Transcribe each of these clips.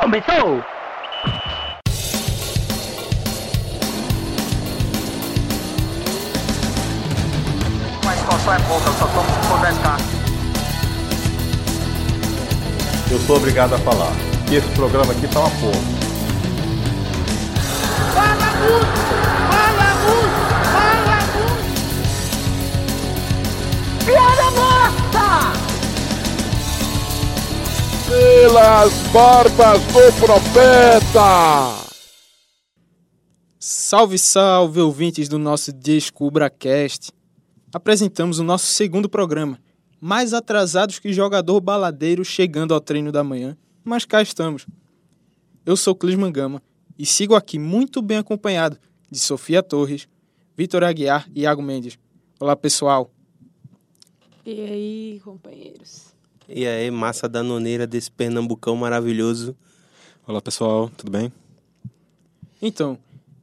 Começou! Mas situação é pouca, eu só tomo se for 10k. Eu sou obrigado a falar que esse programa aqui tá uma porra. Fala muito! Pelas barbas do profeta! Salve, salve, ouvintes do nosso DescubraCast. Apresentamos o nosso segundo programa, mais atrasados que jogador baladeiro chegando ao treino da manhã, mas cá estamos. Eu sou Clisman Gama e sigo aqui muito bem acompanhado de Sofia Torres, Vitor Aguiar e Iago Mendes. Olá, pessoal. E aí, companheiros? E aí, massa danoneira desse pernambucão maravilhoso. Olá pessoal, tudo bem? Então,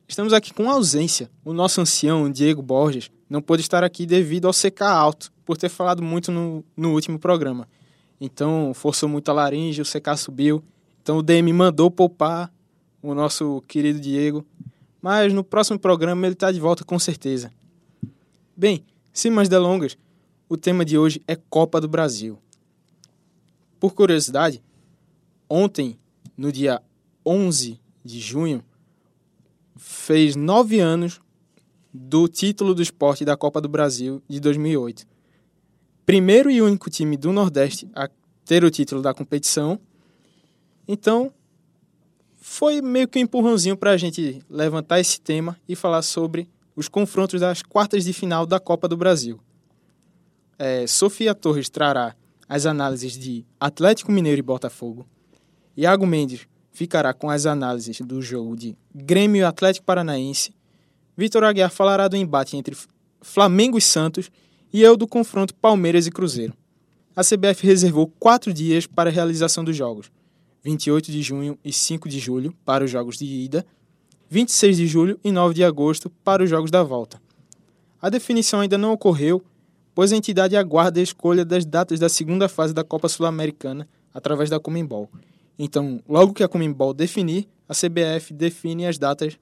estamos aqui com ausência. O nosso ancião, Diego Borges, não pôde estar aqui devido ao CK alto, por ter falado muito no, no último programa. Então, forçou muito a laringe, o CK subiu. Então, o DM mandou poupar o nosso querido Diego. Mas no próximo programa ele está de volta com certeza. Bem, sem mais delongas, o tema de hoje é Copa do Brasil. Por curiosidade, ontem, no dia 11 de junho, fez nove anos do título do esporte da Copa do Brasil de 2008. Primeiro e único time do Nordeste a ter o título da competição. Então, foi meio que um empurrãozinho para a gente levantar esse tema e falar sobre os confrontos das quartas de final da Copa do Brasil. É, Sofia Torres trará as análises de Atlético Mineiro e Botafogo. Iago Mendes ficará com as análises do jogo de Grêmio e Atlético Paranaense. Vitor Aguiar falará do embate entre Flamengo e Santos e eu do confronto Palmeiras e Cruzeiro. A CBF reservou quatro dias para a realização dos jogos: 28 de junho e 5 de julho para os jogos de ida, 26 de julho e 9 de agosto para os jogos da volta. A definição ainda não ocorreu, pois a entidade aguarda a escolha das datas da segunda fase da Copa Sul-Americana através da Comembol. Então, logo que a Comembol definir, a CBF define as datas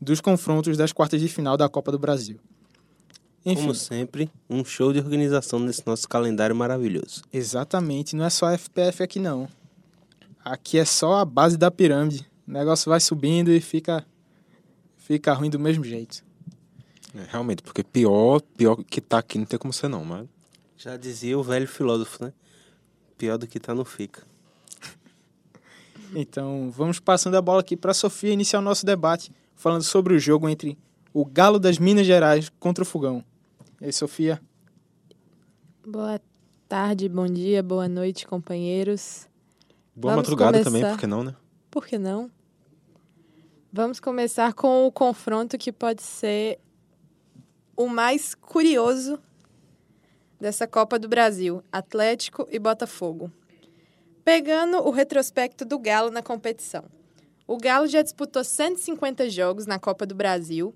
dos confrontos das quartas de final da Copa do Brasil. Enfim, Como sempre, um show de organização nesse nosso calendário maravilhoso. exatamente, não é só FPF aqui não. Aqui é só a base da pirâmide. O negócio vai subindo e fica fica ruim do mesmo jeito. É, realmente, porque pior, pior que tá aqui não tem como ser não, mas Já dizia o velho filósofo, né? Pior do que tá não fica. Então, vamos passando a bola aqui para a Sofia iniciar o nosso debate, falando sobre o jogo entre o Galo das Minas Gerais contra o Fogão. E aí, Sofia? Boa tarde, bom dia, boa noite, companheiros. boa Vamos madrugada também, começar. por que não, né? Por que não? Vamos começar com o confronto que pode ser o mais curioso dessa Copa do Brasil: Atlético e Botafogo. Pegando o retrospecto do Galo na competição. O Galo já disputou 150 jogos na Copa do Brasil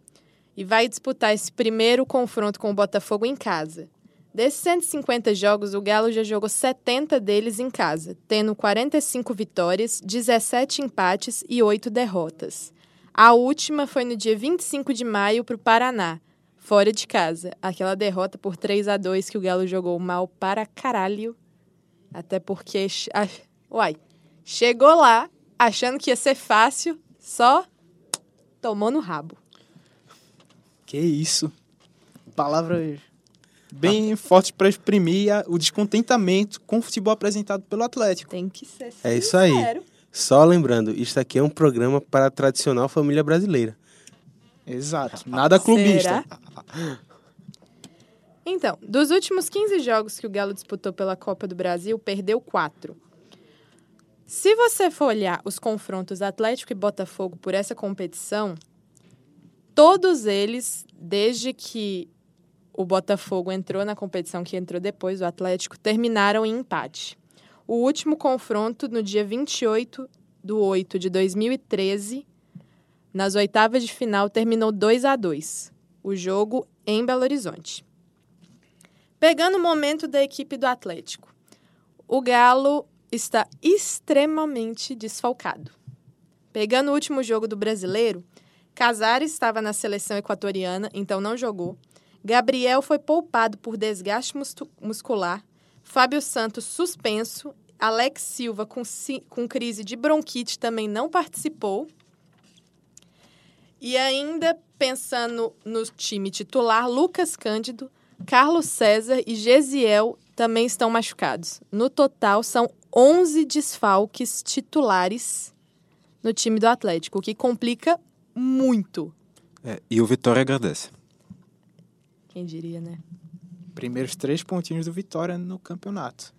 e vai disputar esse primeiro confronto com o Botafogo em casa. Desses 150 jogos, o Galo já jogou 70 deles em casa, tendo 45 vitórias, 17 empates e 8 derrotas. A última foi no dia 25 de maio para o Paraná, fora de casa. Aquela derrota por 3 a 2 que o Galo jogou mal para caralho. Até porque. ah, Uai, chegou lá achando que ia ser fácil, só tomou no rabo. Que isso? Palavras bem fortes para exprimir o descontentamento com o futebol apresentado pelo Atlético. Tem que ser É isso aí. sincero. Só lembrando, isso aqui é um programa para a tradicional família brasileira. Exato. Nada clubista. Será? Então, dos últimos 15 jogos que o Galo disputou pela Copa do Brasil, perdeu 4. Se você for olhar os confrontos Atlético e Botafogo por essa competição, todos eles, desde que o Botafogo entrou na competição, que entrou depois, o Atlético, terminaram em empate. O último confronto, no dia 28 de 8 de 2013, nas oitavas de final, terminou 2 a 2 o jogo em Belo Horizonte. Pegando o momento da equipe do Atlético, o Galo está extremamente desfalcado. Pegando o último jogo do brasileiro, Casares estava na seleção equatoriana, então não jogou. Gabriel foi poupado por desgaste mus- muscular. Fábio Santos suspenso. Alex Silva com, com crise de bronquite também não participou. E ainda pensando no time titular, Lucas Cândido, Carlos César e Gesiel também estão machucados. No total, são 11 desfalques titulares no time do Atlético, o que complica muito. É, e o Vitória agradece. Quem diria, né? Primeiros três pontinhos do Vitória no campeonato.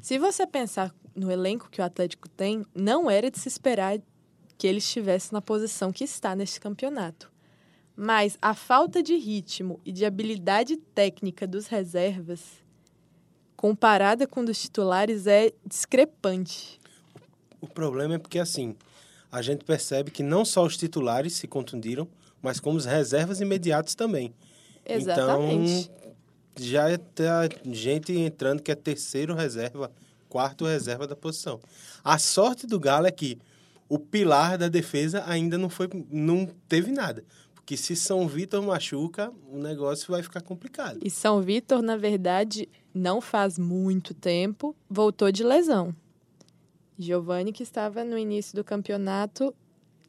Se você pensar no elenco que o Atlético tem, não era de se esperar que ele estivesse na posição que está neste campeonato. Mas a falta de ritmo e de habilidade técnica dos reservas, comparada com dos titulares, é discrepante. O problema é porque, assim, a gente percebe que não só os titulares se contundiram, mas como os reservas imediatos também. Exatamente. Então, já tá gente entrando que é terceiro reserva, quarto reserva da posição. A sorte do Galo é que o pilar da defesa ainda não foi, não teve nada. Porque se São Vitor machuca, o negócio vai ficar complicado. E São Vitor, na verdade, não faz muito tempo, voltou de lesão. Giovani, que estava no início do campeonato,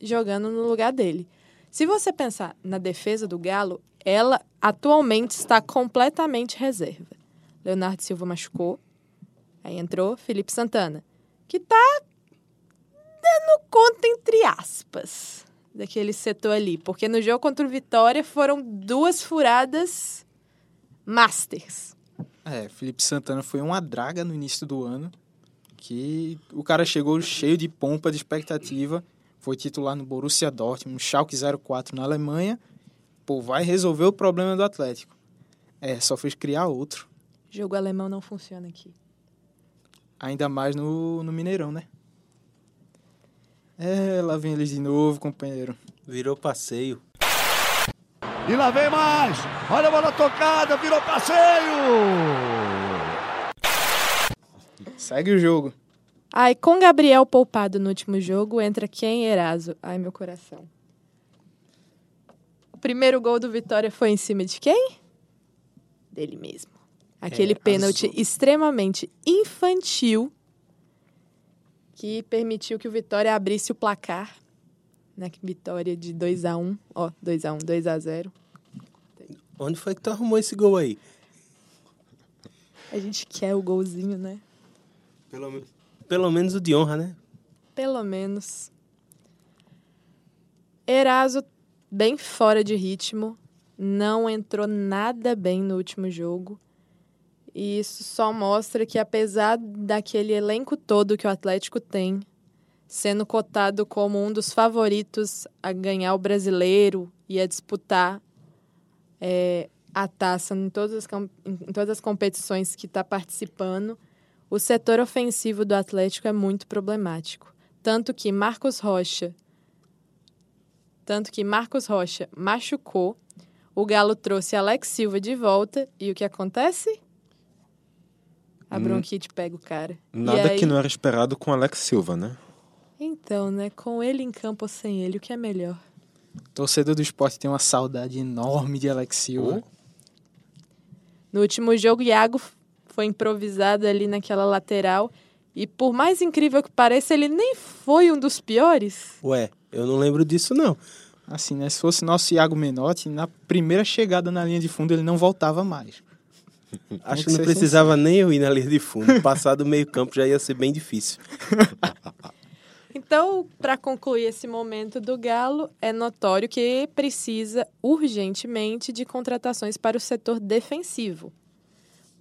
jogando no lugar dele. Se você pensar na defesa do Galo, ela atualmente está completamente reserva. Leonardo Silva machucou, aí entrou Felipe Santana, que está dando conta, entre aspas, daquele setor ali. Porque no jogo contra o Vitória foram duas furadas masters. É, Felipe Santana foi uma draga no início do ano, que o cara chegou cheio de pompa, de expectativa, foi titular no Borussia Dortmund, no Schalke 04 na Alemanha, pô, vai resolver o problema do Atlético. É, só fez criar outro, Jogo alemão não funciona aqui. ainda mais no, no Mineirão, né? É, lá vem eles de novo, companheiro. Virou passeio. E lá vem mais. Olha a bola tocada, virou passeio. Segue o jogo. Ai, com Gabriel poupado no último jogo, entra quem? Eraso. Ai, meu coração. O primeiro gol do Vitória foi em cima de quem? Dele mesmo. Aquele pênalti extremamente infantil que permitiu que o Vitória abrisse o placar. Na vitória de 2 a 1 Ó, 2 a 1 2 a 0 Onde foi que tu arrumou esse gol aí? A gente quer o golzinho, né? Pelo, pelo menos o de honra, né? Pelo menos. Eraso, bem fora de ritmo, não entrou nada bem no último jogo. E isso só mostra que, apesar daquele elenco todo que o Atlético tem, sendo cotado como um dos favoritos a ganhar o brasileiro e a disputar é, a taça em todas as, em todas as competições que está participando, o setor ofensivo do Atlético é muito problemático. Tanto que Marcos Rocha. Tanto que Marcos Rocha machucou. O Galo trouxe Alex Silva de volta. E o que acontece? A Hum. bronquite pega o cara. Nada aí- que não era esperado com Alex Silva, né? Então, né? Com ele em campo ou sem ele, o que é melhor? Torcedor do esporte tem uma saudade enorme de Alex Silva. No último jogo, Iago foi improvisado ali naquela lateral. E por mais incrível que pareça, ele nem foi um dos piores. Ué, eu não lembro disso, não. Assim, né? Se fosse nosso Iago Menotti, na primeira chegada na linha de fundo ele não voltava mais. Acho que que não precisava nem eu ir na linha de fundo. Passar do meio campo já ia ser bem difícil. Então, para concluir esse momento do Galo, é notório que precisa urgentemente de contratações para o setor defensivo.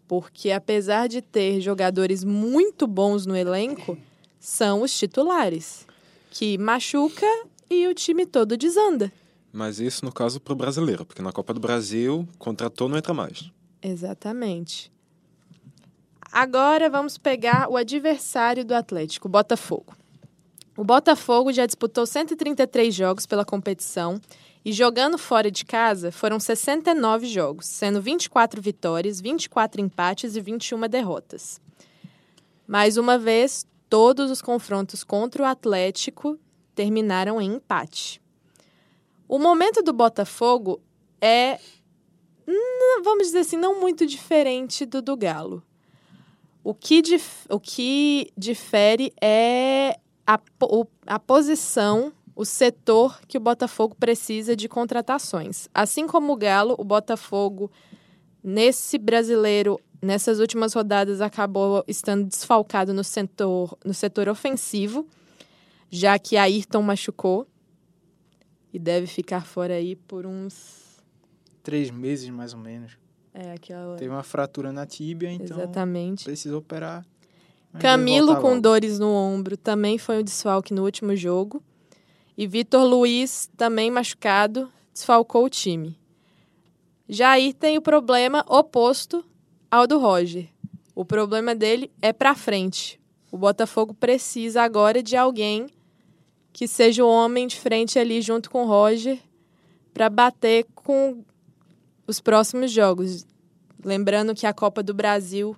Porque, apesar de ter jogadores muito bons no elenco, são os titulares, que machuca e o time todo desanda. Mas isso no caso pro brasileiro, porque na Copa do Brasil, contratou, não entra mais. Exatamente. Agora vamos pegar o adversário do Atlético, o Botafogo. O Botafogo já disputou 133 jogos pela competição e jogando fora de casa foram 69 jogos, sendo 24 vitórias, 24 empates e 21 derrotas. Mais uma vez, todos os confrontos contra o Atlético terminaram em empate. O momento do Botafogo é, vamos dizer assim, não muito diferente do do Galo. O que, dif o que difere é a, a posição, o setor que o Botafogo precisa de contratações. Assim como o Galo, o Botafogo, nesse brasileiro, nessas últimas rodadas, acabou estando desfalcado no setor, no setor ofensivo, já que Ayrton machucou e deve ficar fora aí por uns. Três meses, mais ou menos. É, aquela. Teve uma fratura na tíbia, então Exatamente. precisou operar. Camilo com logo. dores no ombro também foi um desfalque no último jogo. E Vitor Luiz, também machucado, desfalcou o time. Jair tem o problema oposto ao do Roger. O problema dele é pra frente. O Botafogo precisa agora de alguém que seja o homem de frente ali junto com o Roger para bater com os próximos jogos. Lembrando que a Copa do Brasil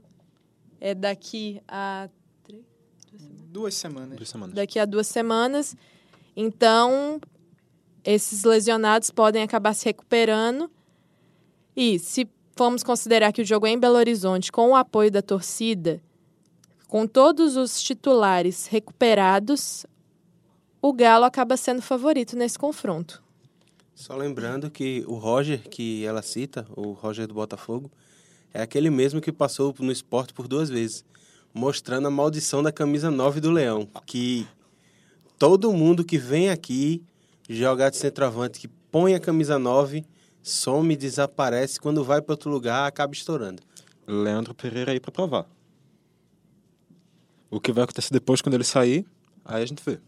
é daqui a Duas semanas. Duas semanas. daqui a duas semanas. Então, esses lesionados podem acabar se recuperando. E se formos considerar que o jogo é em Belo Horizonte, com o apoio da torcida, com todos os titulares recuperados, o Galo acaba sendo favorito nesse confronto. Só lembrando que o Roger, que ela cita, o Roger do Botafogo, é aquele mesmo que passou no esporte por duas vezes, mostrando a maldição da camisa 9 do Leão. Que todo mundo que vem aqui jogar de centroavante, que põe a camisa 9, some, desaparece, quando vai para outro lugar, acaba estourando. Leandro Pereira aí pra provar. O que vai acontecer depois quando ele sair, aí a gente vê.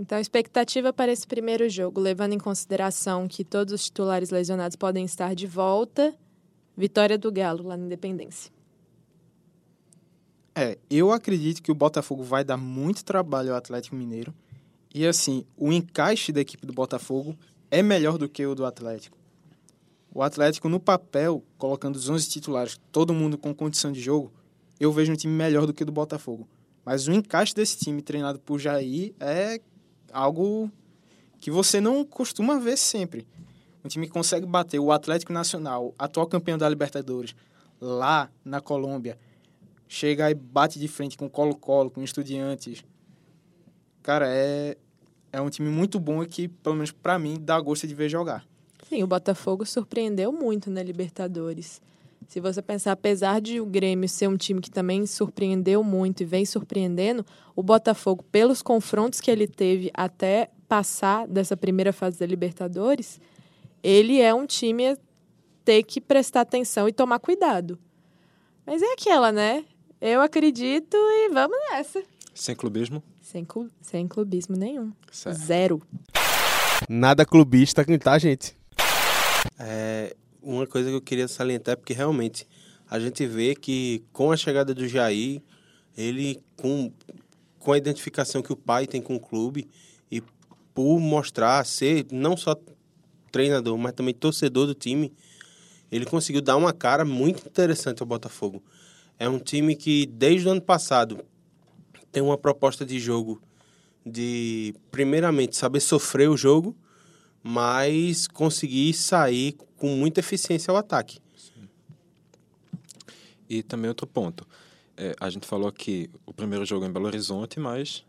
Então, a expectativa para esse primeiro jogo, levando em consideração que todos os titulares lesionados podem estar de volta, vitória do Galo lá na Independência. É, eu acredito que o Botafogo vai dar muito trabalho ao Atlético Mineiro. E assim, o encaixe da equipe do Botafogo é melhor do que o do Atlético. O Atlético, no papel, colocando os 11 titulares, todo mundo com condição de jogo, eu vejo um time melhor do que o do Botafogo. Mas o encaixe desse time, treinado por Jair, é algo que você não costuma ver sempre. Um time que consegue bater o Atlético Nacional, atual campeão da Libertadores, lá na Colômbia, chega e bate de frente com Colo-Colo, com Estudiantes. Cara, é, é um time muito bom e que, pelo menos pra mim, dá gosto de ver jogar. Sim, o Botafogo surpreendeu muito na Libertadores. Se você pensar, apesar de o Grêmio ser um time que também surpreendeu muito e vem surpreendendo, o Botafogo, pelos confrontos que ele teve até passar dessa primeira fase da Libertadores, ele é um time a ter que prestar atenção e tomar cuidado. Mas é aquela, né? Eu acredito e vamos nessa. Sem clubismo, Sem, clu- sem clubismo nenhum. certo. Zero. Nada clubista, tá, gente? É, uma coisa que eu queria salientar é porque realmente a gente vê que com a chegada do Jair, ele com, com a identificação que o pai tem com o clube e por mostrar ser não só treinador, mas também torcedor do time, ele conseguiu dar uma cara muito interessante ao Botafogo. É um time que desde o ano passado tem uma proposta de jogo de primeiramente saber sofrer o jogo, mas conseguir sair com muita eficiência ao ataque. E também outro ponto. É, a gente falou que o primeiro jogo é em Belo Horizonte, mas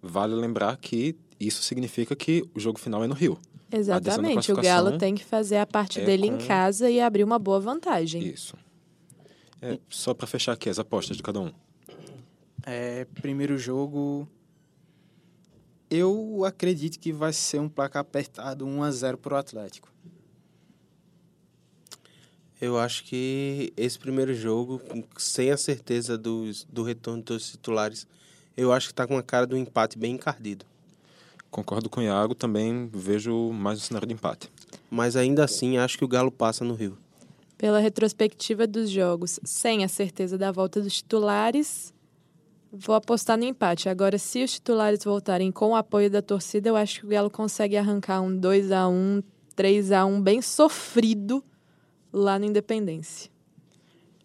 vale lembrar que isso significa que o jogo final é no Rio. Exatamente. O Galo tem que fazer a parte é dele em com- casa e abrir uma boa vantagem. Isso. É, só para fechar aqui as apostas de cada um. É, primeiro jogo, eu acredito que vai ser um placar apertado 1 a 0 pro Atlético. Eu acho que esse primeiro jogo, sem a certeza dos, do retorno dos titulares, eu acho que está com a cara do empate bem encardido. Concordo com o Iago, também vejo mais um cenário de empate. Mas ainda assim, acho que o Galo passa no Rio. Pela retrospectiva dos jogos, sem a certeza da volta dos titulares, vou apostar no empate. Agora, se os titulares voltarem com o apoio da torcida, eu acho que o Galo consegue arrancar um 2 a 1 3 a 1 bem sofrido lá no Independência.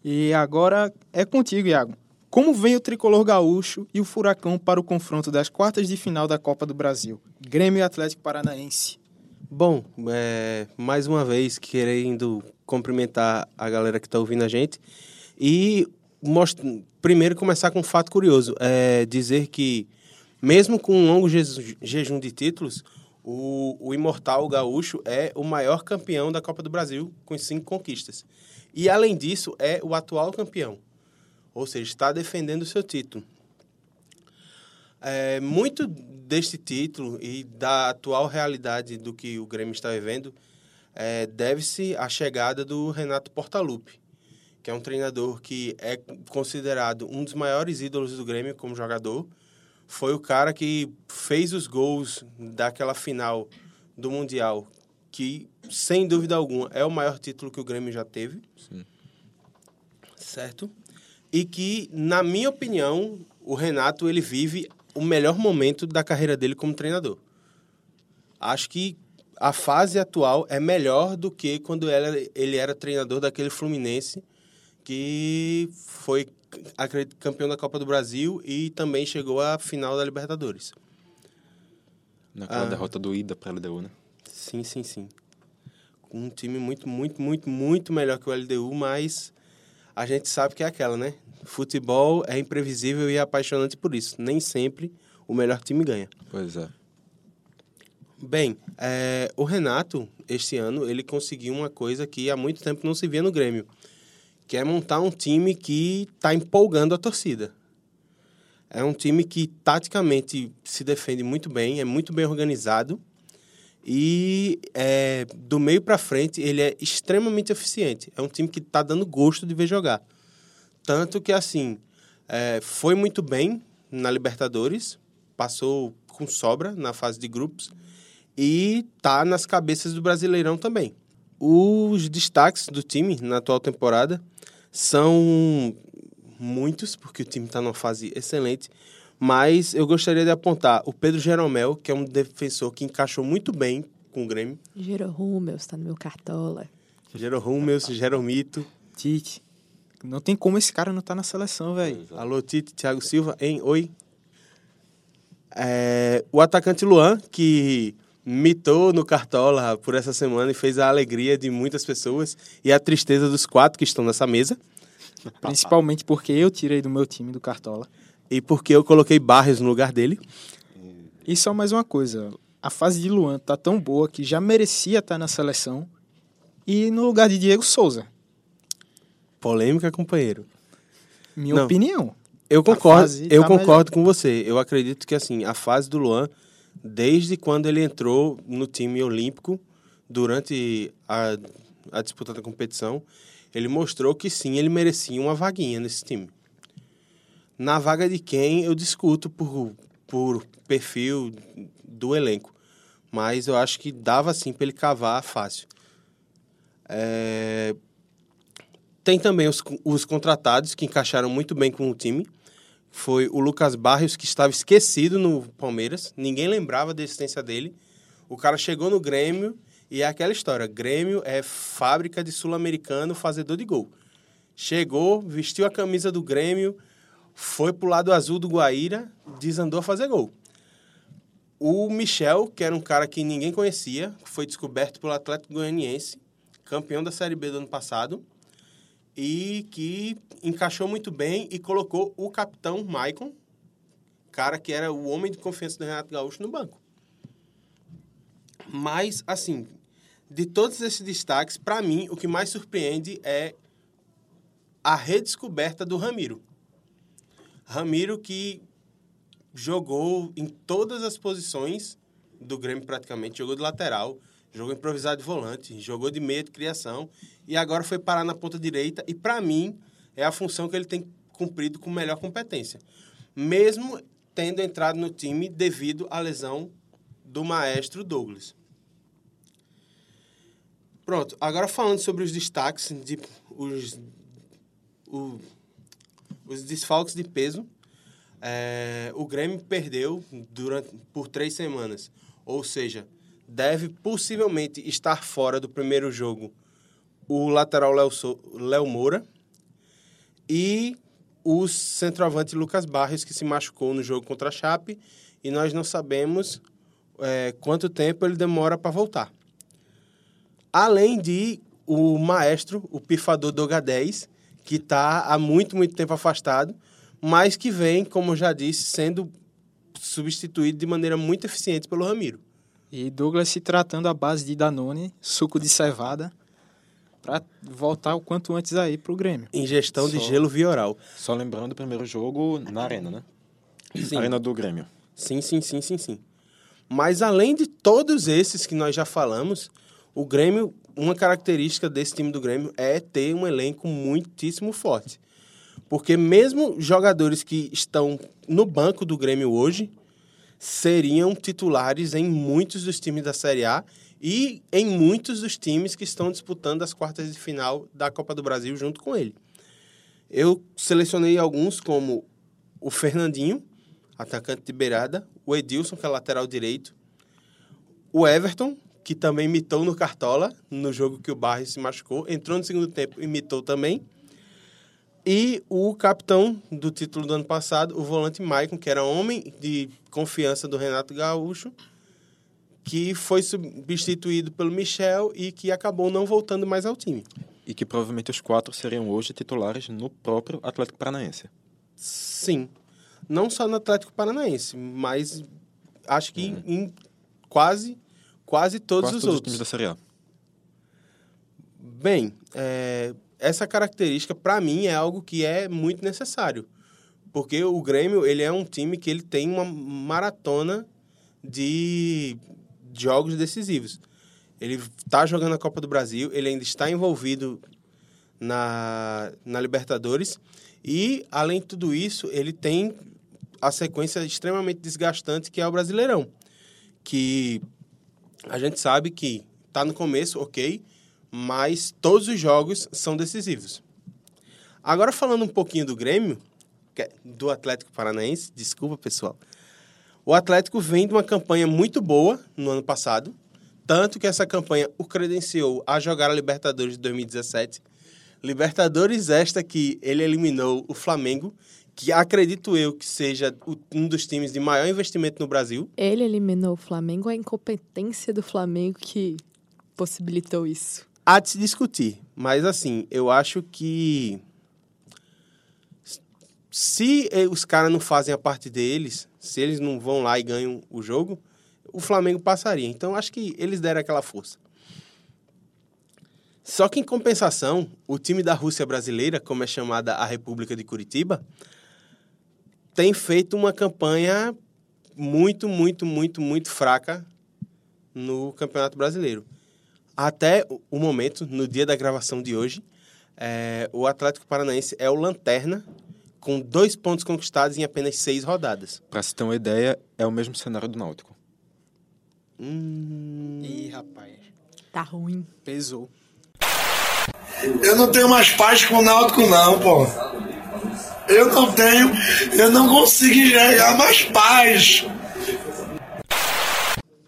E agora é contigo, Iago. Como vem o tricolor gaúcho e o furacão para o confronto das quartas de final da Copa do Brasil? Grêmio e Atlético Paranaense. Bom, é, mais uma vez querendo cumprimentar a galera que está ouvindo a gente e most- primeiro começar com um fato curioso, é dizer que mesmo com um longo je- jejum de títulos, o, o imortal gaúcho é o maior campeão da Copa do Brasil com cinco conquistas e além disso é o atual campeão, ou seja, está defendendo o seu título. É, muito deste título e da atual realidade do que o Grêmio está vivendo é, deve-se à chegada do Renato Portaluppi, que é um treinador que é considerado um dos maiores ídolos do Grêmio como jogador. Foi o cara que fez os gols daquela final do Mundial, que, sem dúvida alguma, é o maior título que o Grêmio já teve. Sim. Certo? E que, na minha opinião, o Renato ele vive o melhor momento da carreira dele como treinador. Acho que a fase atual é melhor do que quando ele era, ele era treinador daquele Fluminense que foi acredito, campeão da Copa do Brasil e também chegou à final da Libertadores. Naquela Ah. derrota do Ida para a LDU, né? Sim, sim, sim. Um time muito, muito, muito, muito melhor que o LDU, mas a gente sabe que é aquela, né? Futebol é imprevisível e é apaixonante por isso. Nem sempre o melhor time ganha. Pois é. Bem, é, o Renato, este ano, ele conseguiu uma coisa que há muito tempo não se via no Grêmio, que é montar um time que está empolgando a torcida. É um time que taticamente se defende muito bem, é muito bem organizado e é, do meio para frente ele é extremamente eficiente. É um time que está dando gosto de ver jogar. Tanto que, assim, é, foi muito bem na Libertadores, passou com sobra na fase de grupos e tá nas cabeças do Brasileirão também. Os destaques do time na atual temporada são muitos, porque o time está numa fase excelente, mas eu gostaria de apontar o Pedro Jeromel, que é um defensor que encaixou muito bem com o Grêmio. Jeromel está no meu cartola. Jeromel, Jeromito, Tite. Não tem como esse cara não tá na seleção, velho. Alô, Tite, Thiago Silva, hein? Oi. É, o atacante Luan, que mitou no Cartola por essa semana e fez a alegria de muitas pessoas e a tristeza dos quatro que estão nessa mesa. Principalmente porque eu tirei do meu time do Cartola. E porque eu coloquei Barrios no lugar dele. E só mais uma coisa. A fase de Luan tá tão boa que já merecia estar na seleção. E no lugar de Diego Souza. Polêmica, companheiro. Minha Não. opinião. Eu concordo, eu tá concordo com você. Eu acredito que assim, a fase do Luan, desde quando ele entrou no time olímpico, durante a, a disputa da competição, ele mostrou que sim, ele merecia uma vaguinha nesse time. Na vaga de quem eu discuto por, por perfil do elenco. Mas eu acho que dava sim para ele cavar fácil. É, Tem também os, os contratados que encaixaram muito bem com o time. Foi o Lucas Barrios, que estava esquecido no Palmeiras. Ninguém lembrava da existência dele. O cara chegou no Grêmio e é aquela história. Grêmio é fábrica de sul-americano fazedor de gol. Chegou, vestiu a camisa do Grêmio, foi pro lado azul do Guaíra, desandou a fazer gol. O Michel, que era um cara que ninguém conhecia, foi descoberto pelo Atlético Goianiense, campeão da Série B do ano passado e que encaixou muito bem e colocou o capitão Maicon, cara que era o homem de confiança do Renato Gaúcho, no banco. Mas, assim, de todos esses destaques, para mim, o que mais surpreende é a redescoberta do Ramiro. Ramiro que jogou em todas as posições do Grêmio praticamente, jogou de lateral, jogou improvisado de volante, jogou de meia de criação e agora foi parar na ponta direita e para mim é a função que ele tem cumprido com melhor competência. Mesmo tendo entrado no time devido à lesão do maestro Douglas. Pronto, agora falando sobre os destaques, de, os, o- os desfalques de peso, é, o Grêmio perdeu durante, por três semanas. Ou seja, deve possivelmente estar fora do primeiro jogo o lateral Léo, So- Léo Moura e o centroavante Lucas Barros, que se machucou no jogo contra a Chape, e nós não sabemos é, quanto tempo ele demora para voltar. Além de o maestro, o pifador Doga 10, que está há muito, muito tempo afastado, mas que vem, como eu já disse, sendo substituído de maneira muito eficiente pelo Ramiro. E Douglas se tratando à base de Danone, suco de cevada, para voltar o quanto antes aí pro Grêmio. Ingestão de gelo vioral. Só lembrando o primeiro jogo na Arena, né? Sim. Arena do Grêmio. Sim, sim, sim, sim, sim. Mas além de todos esses que nós já falamos, o Grêmio, uma característica desse time do Grêmio é ter um elenco muitíssimo forte. Porque mesmo jogadores que estão no banco do Grêmio hoje seriam titulares em muitos dos times da Série A e em muitos dos times que estão disputando as quartas de final da Copa do Brasil junto com ele. Eu selecionei alguns como o Fernandinho, atacante de beirada, o Edilson, que é lateral direito, o Everton, que também imitou no Cartola, no jogo que o Barres se machucou, entrou no segundo tempo, imitou também, e o capitão do título do ano passado, o volante Maicon, que era homem de confiança do Renato Gaúcho, que foi substituído pelo Michel e que acabou não voltando mais ao time. E que provavelmente os quatro seriam hoje titulares no próprio Atlético Paranaense. Sim. Não só no Atlético Paranaense, mas acho que em quase, quase todos Quase os todos os outros. times da Série A. Bem, é, essa característica, para mim, é algo que é muito necessário. Porque o Grêmio, ele é um time que ele tem uma maratona de jogos decisivos. Ele está jogando a Copa do Brasil, ele ainda está envolvido na, na Libertadores e, além de tudo isso, ele tem a sequência extremamente desgastante que é o Brasileirão. Que a gente sabe que está no começo, ok, mas todos os jogos são decisivos. Agora, falando um pouquinho do Grêmio, é do Atlético Paranaense, desculpa pessoal. O Atlético vem de uma campanha muito boa no ano passado, tanto que essa campanha o credenciou a jogar a Libertadores de 2017. Libertadores esta que ele eliminou o Flamengo, que acredito eu que seja um dos times de maior investimento no Brasil. Ele eliminou o Flamengo, a incompetência do Flamengo que possibilitou isso. Há de se discutir, mas assim, eu acho que se eh, os caras não fazem a parte deles, se eles não vão lá e ganham o jogo, o Flamengo passaria. Então acho que eles deram aquela força. Só que em compensação, o time da Rússia brasileira, como é chamada a República de Curitiba, tem feito uma campanha muito, muito, muito, muito fraca no Campeonato Brasileiro. Até o- momento, no dia da gravação de hoje, é, o Atlético Paranaense é o lanterna, com dois pontos conquistados em apenas seis rodadas. Pra se ter uma ideia, é o mesmo cenário do Náutico. Hum, Ih, rapaz, Tá ruim. pesou. Eu não tenho mais paz com o Náutico, não, pô. Eu não tenho, eu não consigo enxergar mais paz.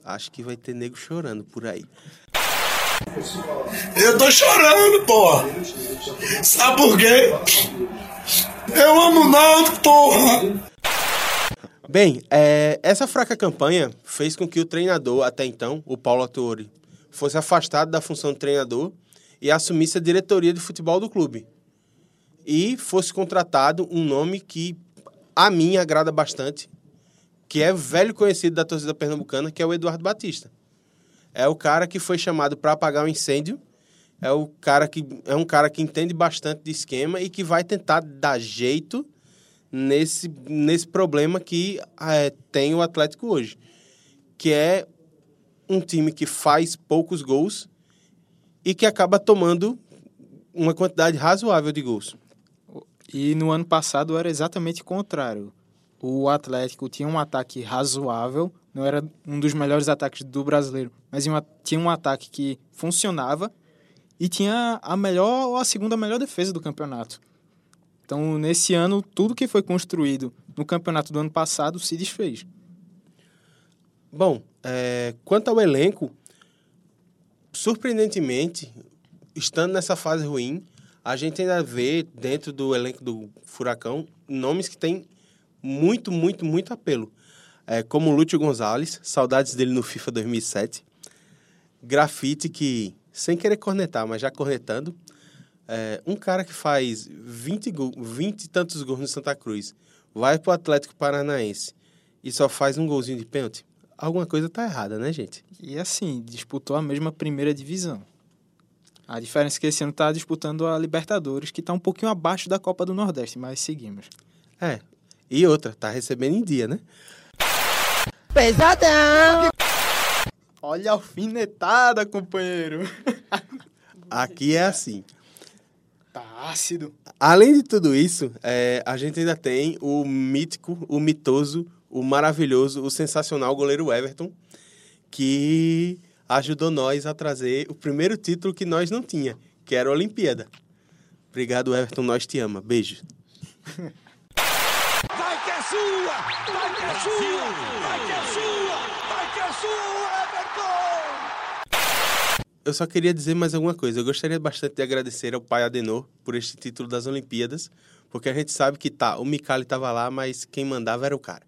acho que vai ter nego chorando por aí. Eu tô chorando, pô. Sabe por quê? Eu amo o Náutico, porra. Bem, é, essa fraca campanha fez com que o treinador, até então, o Paulo Autori, fosse afastado da função de treinador e assumisse a diretoria de futebol do clube. E fosse contratado um nome que a mim agrada bastante, que é velho conhecido da torcida pernambucana, que é o Eduardo Batista. É o cara que foi chamado para apagar o incêndio, é o cara que é um cara que entende bastante de esquema e que vai tentar dar jeito nesse, nesse problema que eh, tem o Atlético hoje, que é um time que faz poucos gols e que acaba tomando uma quantidade razoável de gols. E no ano passado era exatamente o contrário. O Atlético tinha um ataque razoável, não era um dos melhores ataques do brasileiro, mas tinha um- ataque que funcionava e tinha a melhor ou a segunda melhor defesa do campeonato. Então, nesse ano, tudo que foi construído no campeonato do ano passado se desfez. Bom, eh, quanto ao elenco, surpreendentemente, estando nessa fase ruim, a gente ainda vê dentro do elenco do Furacão nomes que têm muito, muito, muito apelo. É, como o Lúcio Gonzalez, saudades dele no FIFA 2007. Grafite, que, sem querer cornetar, mas já cornetando, é, um cara que faz 20, gol, 20 e tantos gols no Santa Cruz, vai pro Atlético Paranaense e só faz um golzinho de pênalti, alguma coisa tá errada, né, gente? E assim, disputou a mesma primeira divisão. A diferença é que esse ano tá disputando a Libertadores, que tá um pouquinho abaixo da Copa do Nordeste, mas seguimos. É. E outra, tá recebendo em dia, né? Pesadão! Olha a alfinetada, companheiro. Aqui é assim. Tá ácido. Além de tudo isso, é, a gente ainda tem o mítico, o mitoso, o maravilhoso, o sensacional goleiro Everton, que ajudou nós a trazer o primeiro título que nós não tinha, que era a Olimpíada. Obrigado, Everton, nós te ama. Beijo. Vai que é sua! Vai que é sua! Vai que é sua! Vai que é sua, Everton! Eu só queria dizer mais alguma coisa. Eu gostaria bastante de agradecer ao pai Adenor por este título das Olimpíadas, porque a gente sabe que tá, o Micali estava lá, mas quem mandava era o cara.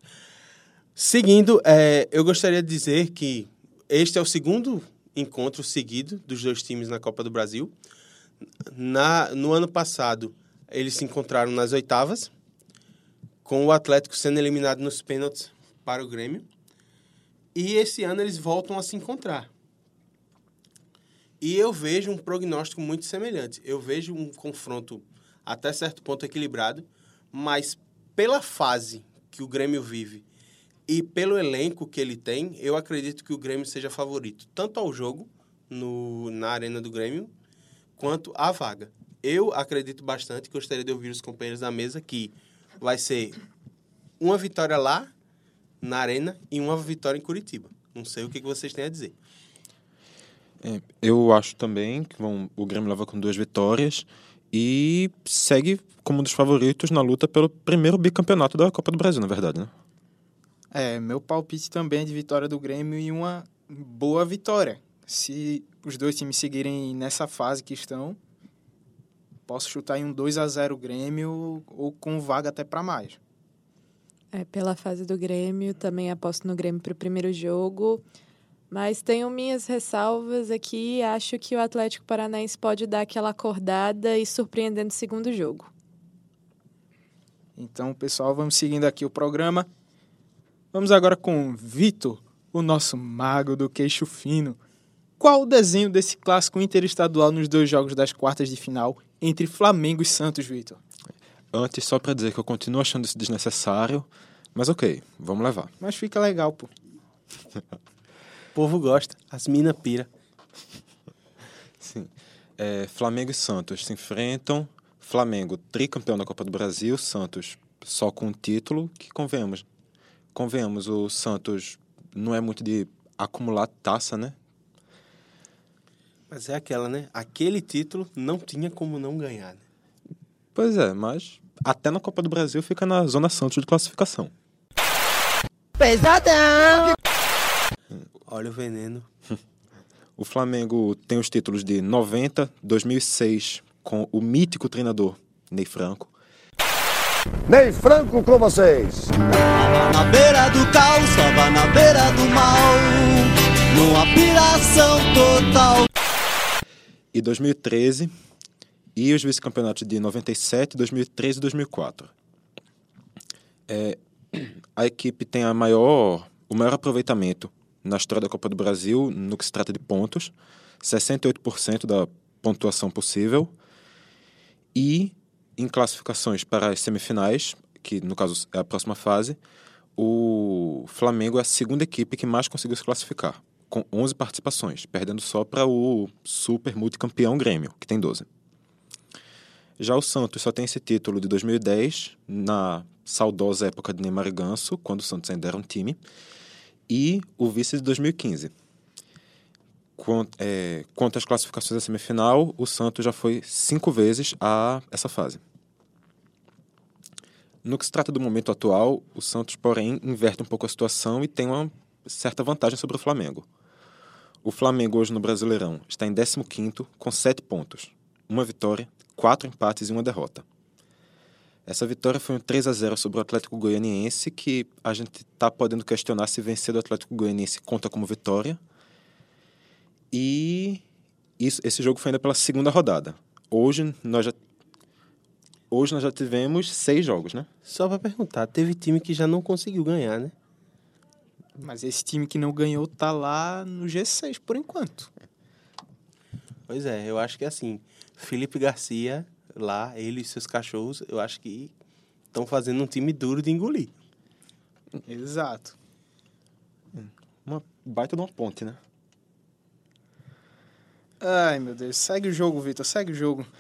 Seguindo, é, eu gostaria de dizer que este é o segundo encontro seguido dos dois times na Copa do Brasil. Na, no ano passado, eles se encontraram nas oitavas, com o Atlético sendo eliminado nos pênaltis para o Grêmio. E esse ano eles voltam a se encontrar. E eu vejo um prognóstico muito semelhante. Eu vejo um confronto até certo ponto equilibrado, mas pela fase que o Grêmio vive e pelo elenco que ele tem, eu acredito que o Grêmio seja favorito, tanto ao jogo no, na arena do Grêmio, quanto à vaga. Eu acredito bastante, gostaria de ouvir os companheiros da mesa, que vai ser uma vitória lá na arena e uma vitória em Curitiba. Não sei o que que vocês têm a dizer. É, eu acho também que vão, o Grêmio leva com duas vitórias e segue como um dos favoritos na luta pelo primeiro bicampeonato da Copa do Brasil, na verdade, né? É, meu palpite também é de vitória do Grêmio e uma boa vitória. Se os dois times seguirem nessa fase que estão, posso chutar em um 2 a 0 Grêmio ou com vaga até para mais. É, pela fase do Grêmio, também aposto no Grêmio para o primeiro jogo. Mas tenho minhas ressalvas aqui. Acho que o Atlético Paranaense pode dar aquela acordada e surpreender no segundo jogo. Então, pessoal, vamos seguindo aqui o programa. Vamos agora com Vitor, o nosso mago do queixo fino. Qual o desenho desse clássico interestadual nos dois jogos das quartas de final entre Flamengo e Santos, Vitor? Antes, só para dizer que eu continuo achando isso desnecessário, mas ok, vamos levar. Mas fica legal, pô. O povo gosta, as mina pira. Sim. É, Flamengo e Santos se enfrentam. Flamengo, tricampeão da Copa do Brasil. Santos só com um título, que convenhamos. Convenhamos, o Santos não é muito de acumular taça, né? Mas é aquela, né? Aquele título não tinha como não ganhar. Né? Pois é, mas até na Copa do Brasil fica na Zona Santos de classificação. Pesadão! Olha o veneno. O Flamengo tem os títulos de 90, 2006, com o mítico treinador Ney Franco. Ney Franco com vocês. Na beira do caos, na beira do mal, numa piração total. E 2013, e os vice-campeonatos de 97, 2013 e 2004. É, a equipe tem a maior, o maior aproveitamento na história da Copa do Brasil no que se trata de pontos, 68% da pontuação possível, e em classificações para as semifinais, que no caso é a próxima fase, o Flamengo é a segunda equipe que mais conseguiu se classificar, com 11 participações, perdendo só para o super multicampeão Grêmio, que tem 12. Já o Santos só tem esse título de 2010, na saudosa época de Neymar e Ganso, quando o Santos ainda era um time, e o vice de 2015. Quanto, é, quanto às classificações da semifinal, o Santos já foi cinco vezes a essa fase. No que se trata do momento atual, o Santos, porém, inverte um pouco a situação e tem uma certa vantagem sobre o Flamengo. O Flamengo hoje no Brasileirão está em 15º com 7 pontos, uma vitória, quatro empates e uma derrota. Essa vitória foi um 3 a 0 sobre o Atlético Goianiense, que a gente está podendo questionar se vencer do Atlético Goianiense conta como vitória. E isso, esse jogo foi ainda pela segunda rodada. Hoje nós já hoje nós já tivemos seis jogos, né? Só pra perguntar, teve time que já não conseguiu ganhar, né? Mas esse time que não ganhou tá lá no G6 por enquanto. Pois é, eu acho que assim, Felipe Garcia, lá, ele e seus cachorros, eu acho que estão fazendo um time duro de engolir. Exato. Uma baita de uma ponte, né? Ai, meu Deus. Segue o jogo, Vitor. Segue o jogo.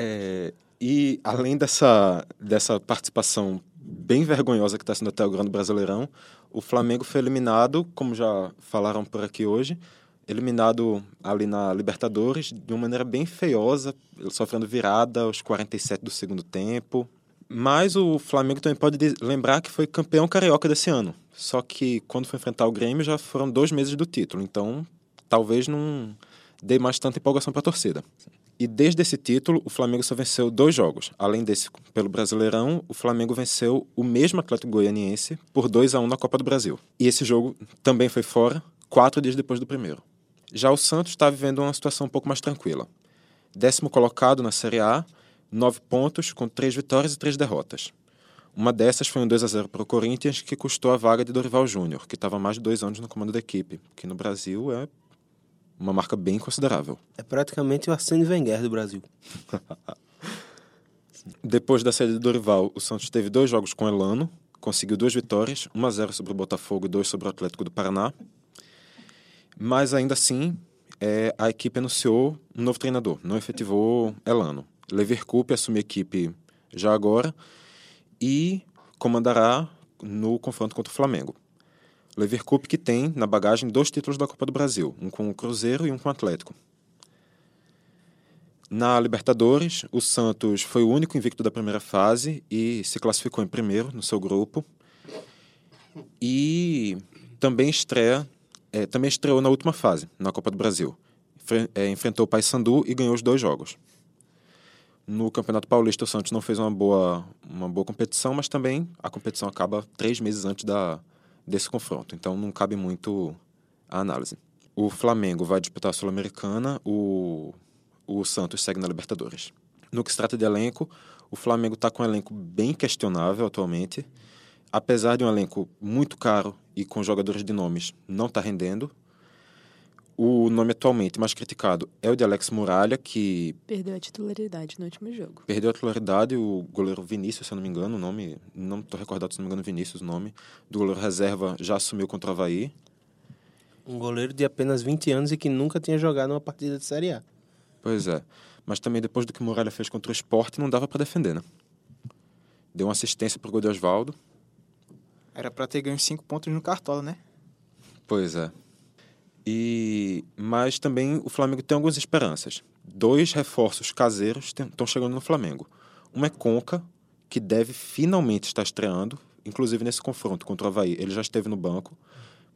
É, e além dessa, dessa participação bem vergonhosa que está sendo até agora no Brasileirão, o Flamengo foi eliminado, como já falaram por aqui hoje, eliminado ali na Libertadores de uma maneira bem feiosa, sofrendo virada aos 47 do segundo tempo. Mas o Flamengo também pode lembrar que foi campeão carioca desse ano. Só que quando foi enfrentar o Grêmio já foram dois meses do título. Então talvez não dê mais tanta empolgação para a torcida. E desde esse título, o Flamengo só venceu dois jogos. Além desse, pelo Brasileirão, o Flamengo venceu o mesmo Atlético Goianiense por 2 a 1 na Copa do Brasil. E esse jogo também foi fora, quatro dias depois do primeiro. Já o Santos está vivendo uma situação um pouco mais tranquila. Décimo colocado na Série A, nove pontos, com três vitórias e três derrotas. Uma dessas foi um 2 a 0 para o Corinthians, que custou a vaga de Dorival Júnior, que estava mais de dois anos no comando da equipe, que no Brasil é uma marca bem considerável. É praticamente o Arsene Wenger do Brasil. Depois da saída do Dorival, o Santos teve dois jogos com Elano, conseguiu duas vitórias, 1 a 0 sobre o Botafogo e 2 sobre o Atlético do Paraná. Mas ainda assim, é, a equipe anunciou um novo treinador, não efetivou Elano. Lever Coupe assume a equipe já agora e comandará no confronto contra o Flamengo. Lever Coupe que tem na bagagem dois títulos da Copa do Brasil, um com o Cruzeiro e um com o Atlético. Na Libertadores, o Santos foi o único invicto da primeira fase e se classificou em primeiro no seu grupo. E também estreia, é, também estreou na última fase, na Copa do Brasil. É, enfrentou o Paysandu e ganhou os dois jogos. No Campeonato Paulista, o Santos não fez uma boa, uma boa competição, mas também a competição acaba três meses antes da, desse confronto. Então não cabe muito a análise. O Flamengo vai disputar a Sul-Americana, o, o Santos segue na Libertadores. No que se trata de elenco, o Flamengo está com um elenco bem questionável atualmente. Apesar de um elenco muito caro e com jogadores de nomes, não está rendendo. O nome atualmente mais criticado é o de Alex Muralha, que Perdeu a titularidade no último jogo. perdeu a titularidade. O goleiro Vinícius, se eu não me engano, o nome, não estou recordado se não me engano, Vinícius, o nome do goleiro reserva já assumiu contra o Havaí. Um goleiro de apenas 20 anos e que nunca tinha jogado uma partida de Série A. Pois é. Mas também depois do que o Muralha fez contra o Sport, não dava para defender, né? Deu uma assistência pro gol de Oswaldo. Era pra ter ganho cinco pontos no Cartola, né? Pois é. E mas também o Flamengo tem algumas esperanças. Dois reforços caseiros estão chegando no Flamengo. Um é Conca, que deve finalmente estar estreando, inclusive nesse confronto contra o Havaí. Ele já esteve no banco,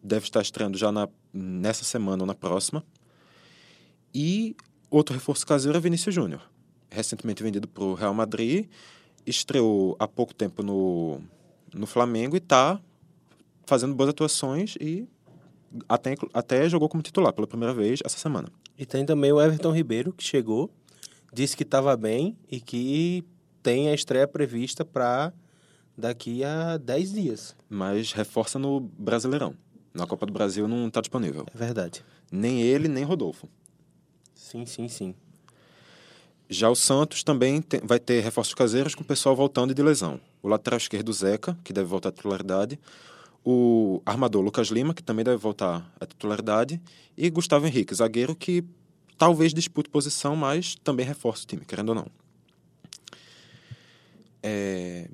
deve estar estreando já na, nessa semana ou na próxima. E outro reforço caseiro é Vinícius Júnior, recentemente vendido para o Real Madrid, estreou há pouco tempo no, no Flamengo e está fazendo boas atuações e até, até jogou como titular pela primeira vez essa semana. E tem também o Everton Ribeiro, que chegou, disse que estava bem e que tem a estreia prevista para daqui a 10 dias. Mas reforça no Brasileirão. Na Copa do Brasil não está disponível. É verdade. Nem ele, nem Rodolfo. Sim, sim, sim. Já o Santos também tem- vai ter reforços caseiros com o pessoal voltando de lesão. O lateral esquerdo Zeca, que deve voltar à titularidade. O armador Lucas Lima, que também deve voltar à titularidade. E Gustavo Henrique, zagueiro que talvez dispute posição, mas também reforça o time, querendo ou não. É,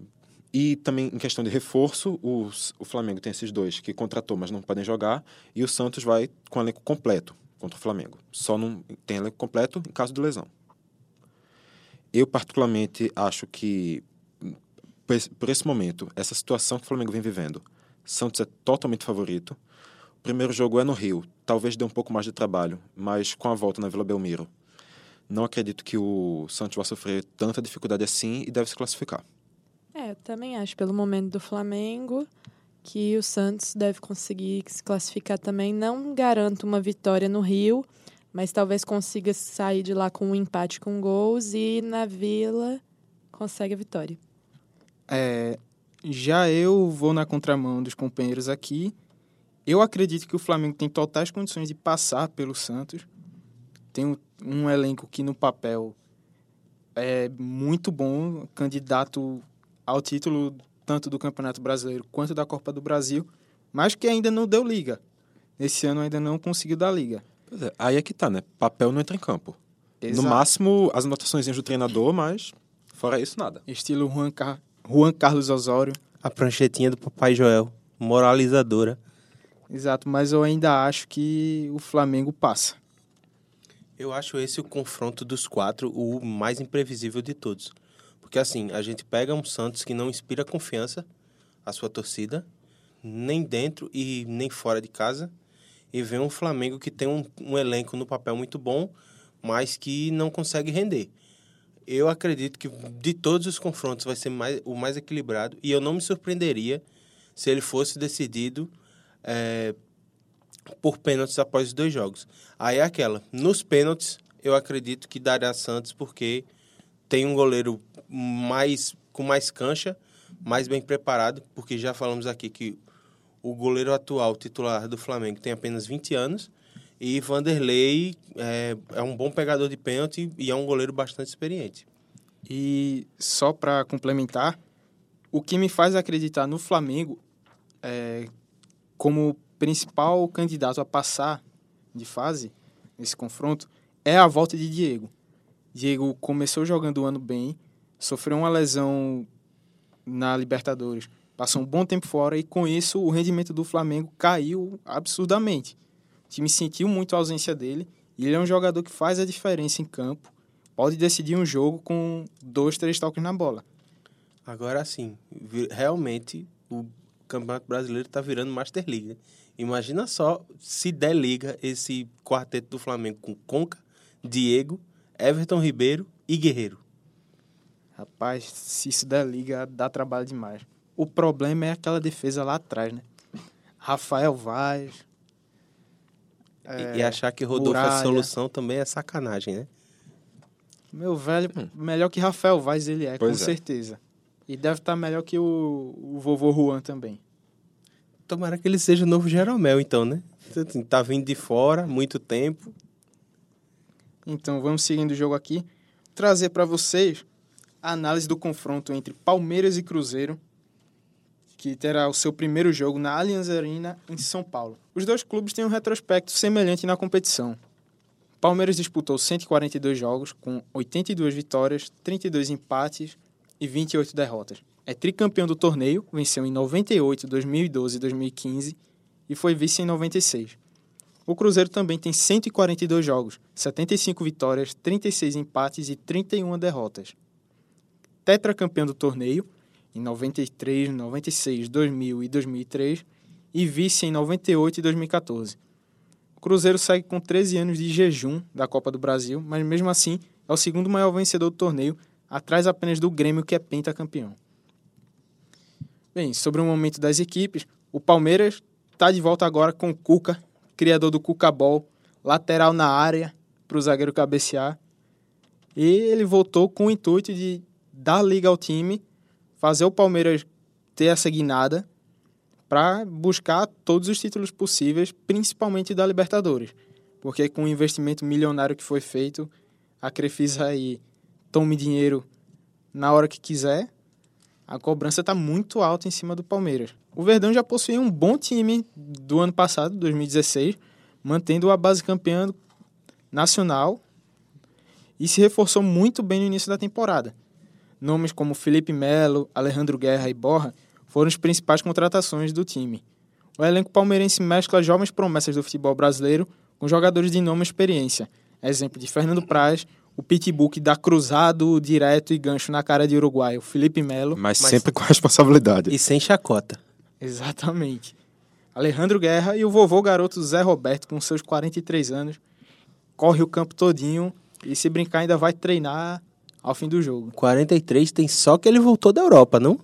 E também em questão de reforço, o, o Flamengo tem esses dois que contratou, mas não podem jogar. E o Santos vai com elenco completo contra o Flamengo. Só não tem elenco completo em caso de lesão. Eu, particularmente, acho que, por esse momento, essa situação que o Flamengo vem vivendo, Santos é totalmente favorito. O primeiro jogo é no Rio. Talvez dê um pouco mais de trabalho, mas com a volta na Vila Belmiro, Não acredito que o Santos vá sofrer tanta dificuldade assim e deve se classificar. É, eu também acho, pelo momento do Flamengo, que o Santos deve conseguir se classificar também. Não garanto uma vitória no Rio, mas talvez consiga sair de lá com um empate com gols e na Vila consegue a vitória. É, já eu vou na contramão dos companheiros aqui. Eu acredito que o Flamengo tem totais condições de passar pelo Santos. Tem um, um elenco que no papel é muito bom, candidato ao título tanto do Campeonato Brasileiro quanto da Copa do Brasil, mas que ainda não deu liga. Esse ano ainda não conseguiu dar liga. Pois é, aí é que tá, né? Papel não entra em campo. Exato. No máximo, as anotações do treinador, mas fora isso, nada. Estilo Juan, Car Juan Carlos Osório. A pranchetinha do Papai Joel, moralizadora. Exato, mas eu ainda acho que o Flamengo passa. Eu acho esse o confronto dos quatro o mais imprevisível de todos. Porque assim, a gente pega um Santos que não inspira confiança à sua torcida, nem dentro e nem fora de casa, e vê um Flamengo que tem um, um elenco no papel muito bom, mas que não consegue render. Eu acredito que de todos os confrontos vai ser mais, o mais equilibrado, e eu não me surpreenderia se ele fosse decidido é, por pênaltis após os dois jogos. Aí é aquela, nos pênaltis, eu acredito que dará Santos, porque tem um goleiro mais com mais cancha, mais bem preparado, porque já falamos aqui que o goleiro atual titular do Flamengo tem apenas 20 anos e Vanderlei é, é um bom pegador de pênalti e é um goleiro bastante experiente. E só para complementar, o que me faz acreditar no Flamengo é, como principal candidato a passar de fase nesse confronto é a volta de Diego. Diego começou jogando o ano bem, sofreu uma lesão na Libertadores, passou um bom tempo fora e com isso o rendimento do Flamengo caiu absurdamente. O time sentiu muito a ausência dele e ele é um jogador que faz a diferença em campo, pode decidir um jogo com dois, três toques na bola. Agora sim, realmente o Campeonato Brasileiro está virando Master League. Né? Imagina só se der liga esse quarteto do Flamengo com Conca, Diego, Everton Ribeiro e Guerreiro. Rapaz, se isso der liga, dá trabalho demais. O problema é aquela defesa lá atrás, né? Rafael Vaz. É, e achar que Rodolfo Muralha. é solução também é sacanagem, né? Meu velho, hum. melhor que Rafael Vaz ele é, pois com é. certeza. E deve estar melhor que o, o vovô Juan também. Tomara que ele seja o novo Jeromel, então, né? Assim, tá vindo de fora, muito tempo. Então, vamos seguindo o jogo aqui. Trazer para vocês a análise do confronto entre Palmeiras e Cruzeiro, que terá o seu primeiro jogo na Allianz Arena, em São Paulo. Os dois clubes têm um retrospecto semelhante na competição. Palmeiras disputou 142 jogos, com 82 vitórias, 32 empates e 28 derrotas. É tricampeão do torneio, venceu em 98, 2012 e 2015 e foi vice em 96. O Cruzeiro também tem 142 jogos, 75 vitórias, 36 empates e 31 derrotas. Tetracampeão do torneio em 93, 96, 2000 e 2003 e vice em 98 e 2014. O Cruzeiro segue com 13 anos de jejum da Copa do Brasil, mas mesmo assim é o segundo maior vencedor do torneio, atrás apenas do Grêmio, que é pentacampeão. Bem, sobre o momento das equipes, o Palmeiras está de volta agora com o Cuca, criador do Cuca Ball, lateral na área para o zagueiro cabecear. E ele voltou com o intuito de dar liga ao time, fazer o Palmeiras ter essa guinada para buscar todos os títulos possíveis, principalmente da Libertadores. Porque com o investimento milionário que foi feito, a Crefisa aí tome dinheiro na hora que quiser, a cobrança está muito alta em cima do Palmeiras. O Verdão já possuía um bom time do ano passado, 2016, mantendo a base campeã nacional e se reforçou muito bem no início da temporada. Nomes como Felipe Melo, Alejandro Guerra e Borra foram as principais contratações do time. O elenco palmeirense mescla jovens promessas do futebol brasileiro com jogadores de nome e experiência. Exemplo de Fernando Praz, o pitbull que dá cruzado, direto e gancho na cara de Uruguai, o Felipe Melo. Mas, mas sempre com responsabilidade. E sem chacota. Exatamente. Alejandro Guerra e o vovô garoto Zé Roberto, com seus 43 anos, corre o campo todinho E se brincar, ainda vai treinar ao fim do jogo. 43 tem só que ele voltou da Europa, não?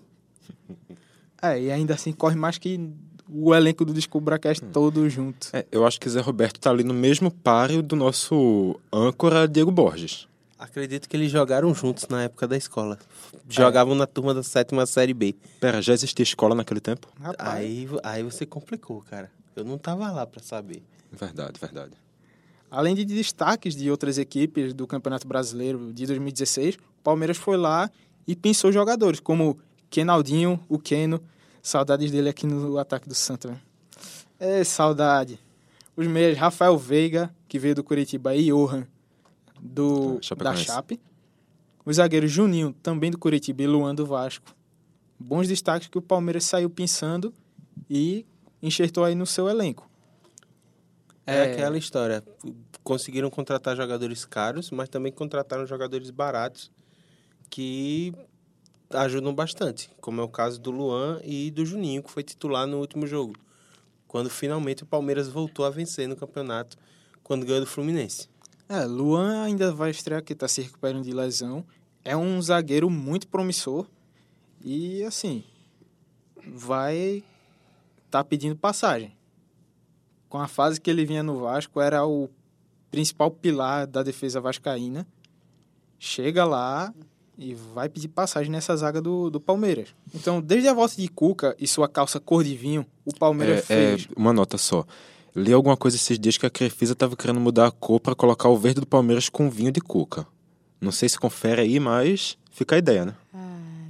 É, e ainda assim corre mais que o elenco do Descubracast todo junto. É, eu acho que Zé Roberto tá ali no mesmo páreo do nosso âncora Diego Borges. Acredito que eles jogaram juntos na época da escola. Jogavam na turma da sétima série B. Pera, já existia escola naquele tempo? Aí, aí você complicou, cara. Eu não tava lá pra saber. Verdade, verdade. Além de destaques de outras equipes do Campeonato Brasileiro de 2016, o Palmeiras foi lá e pensou jogadores como Kenaldinho, o Keno. Saudades dele aqui no ataque do Santa. né? É, saudade. Os meias Rafael Veiga, que veio do Curitiba, e Johan, do, Da da. Chape. Os zagueiros Juninho, também do Curitiba, e Luan do Vasco. Bons destaques que o Palmeiras saiu pensando e enxertou aí no seu elenco. É, É. aquela história. Conseguiram contratar jogadores caros, mas também contrataram jogadores baratos que ajudam bastante, como é o caso do Luan e do Juninho, que foi titular no último jogo. Quando finalmente o Palmeiras voltou a vencer no campeonato, quando ganhou do Fluminense. É, Luan ainda vai estrear, que está se recuperando de lesão. É um zagueiro muito promissor. E, assim, vai estar pedindo passagem. Com a fase que ele vinha no Vasco, era o principal pilar da defesa vascaína. Chega lá e vai pedir passagem nessa zaga do, do Palmeiras. Então, desde a volta de Cuca e sua calça cor de vinho, o Palmeiras É, é, fez... uma nota só. Li alguma coisa esses dias que a Crefisa tava querendo mudar a cor pra colocar o verde do Palmeiras com vinho de cuca. Não sei se confere aí, mas fica a ideia, né?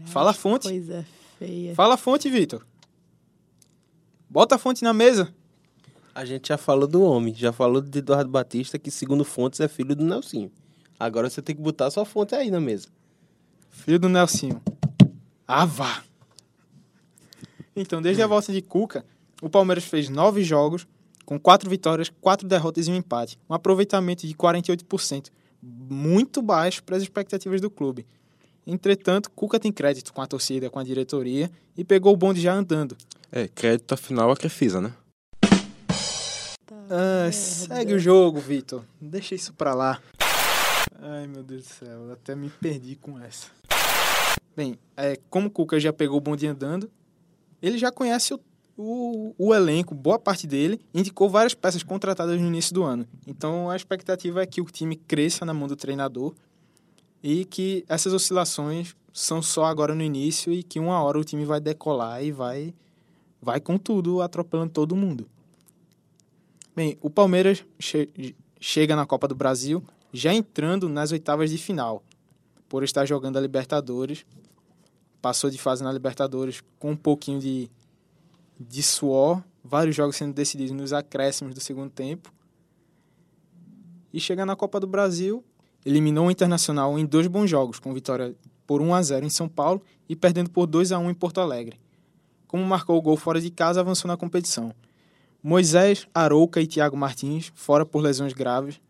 Fala a fonte. Coisa feia. Fala a fonte, Vitor. Bota a fonte na mesa. A gente já falou do homem, já falou de Eduardo Batista, que segundo fontes é filho do Nelsinho. Agora você tem que botar sua fonte aí na mesa. Filho do Nelsinho. Ah, vá! Então, desde a volta de Cuca, o Palmeiras fez nove jogos, com quatro vitórias, quatro derrotas e um empate. Um aproveitamento de 48%, muito baixo para as expectativas do clube. Entretanto, Cuca tem crédito com a torcida, com a diretoria, e pegou o bonde já andando. É, crédito afinal a Crefisa, né? Ah, segue o jogo, Vitor. Deixa isso pra lá. Ai, meu Deus do céu, eu até me perdi com essa. Bem, é, como o Cuca já pegou o bonde andando, ele já conhece o, o, o elenco, boa parte dele, indicou várias peças contratadas no início do ano. Então a expectativa é que o time cresça na mão do treinador e que essas oscilações são só agora no início e que uma hora o time vai decolar e vai, vai com tudo, atropelando todo mundo. Bem, o Palmeiras che- chega na Copa do Brasil já entrando nas oitavas de final, por estar jogando a Libertadores. Passou de fase na Libertadores com um pouquinho de, de suor, vários jogos sendo decididos nos acréscimos do segundo tempo. E chega na Copa do Brasil, eliminou o Internacional em dois bons jogos, com vitória por 1 a 0 em São Paulo e perdendo por 2 a 1 em Porto Alegre. Como marcou o gol fora de casa, avançou na competição. Moisés, Arouca e Thiago Martins, fora por lesões graves,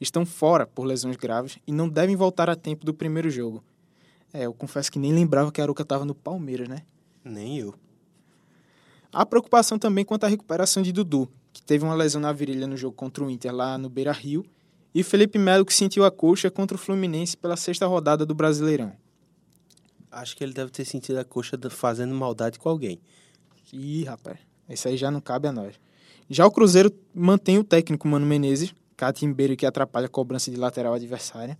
estão fora por lesões graves e não devem voltar a tempo do primeiro jogo. É, eu confesso que nem lembrava que Arouca estava no Palmeiras, né? Nem eu. Há preocupação também quanto à recuperação de Dudu, que teve uma lesão na virilha no jogo contra o Inter lá no Beira Rio, e Felipe Melo, que sentiu a coxa contra o Fluminense pela sexta rodada do Brasileirão. Acho que ele deve ter sentido a coxa fazendo maldade com alguém. Ih, rapaz, isso aí já não cabe a nós. Já o Cruzeiro mantém o técnico Mano Menezes, catimbeiro que atrapalha a cobrança de lateral adversária.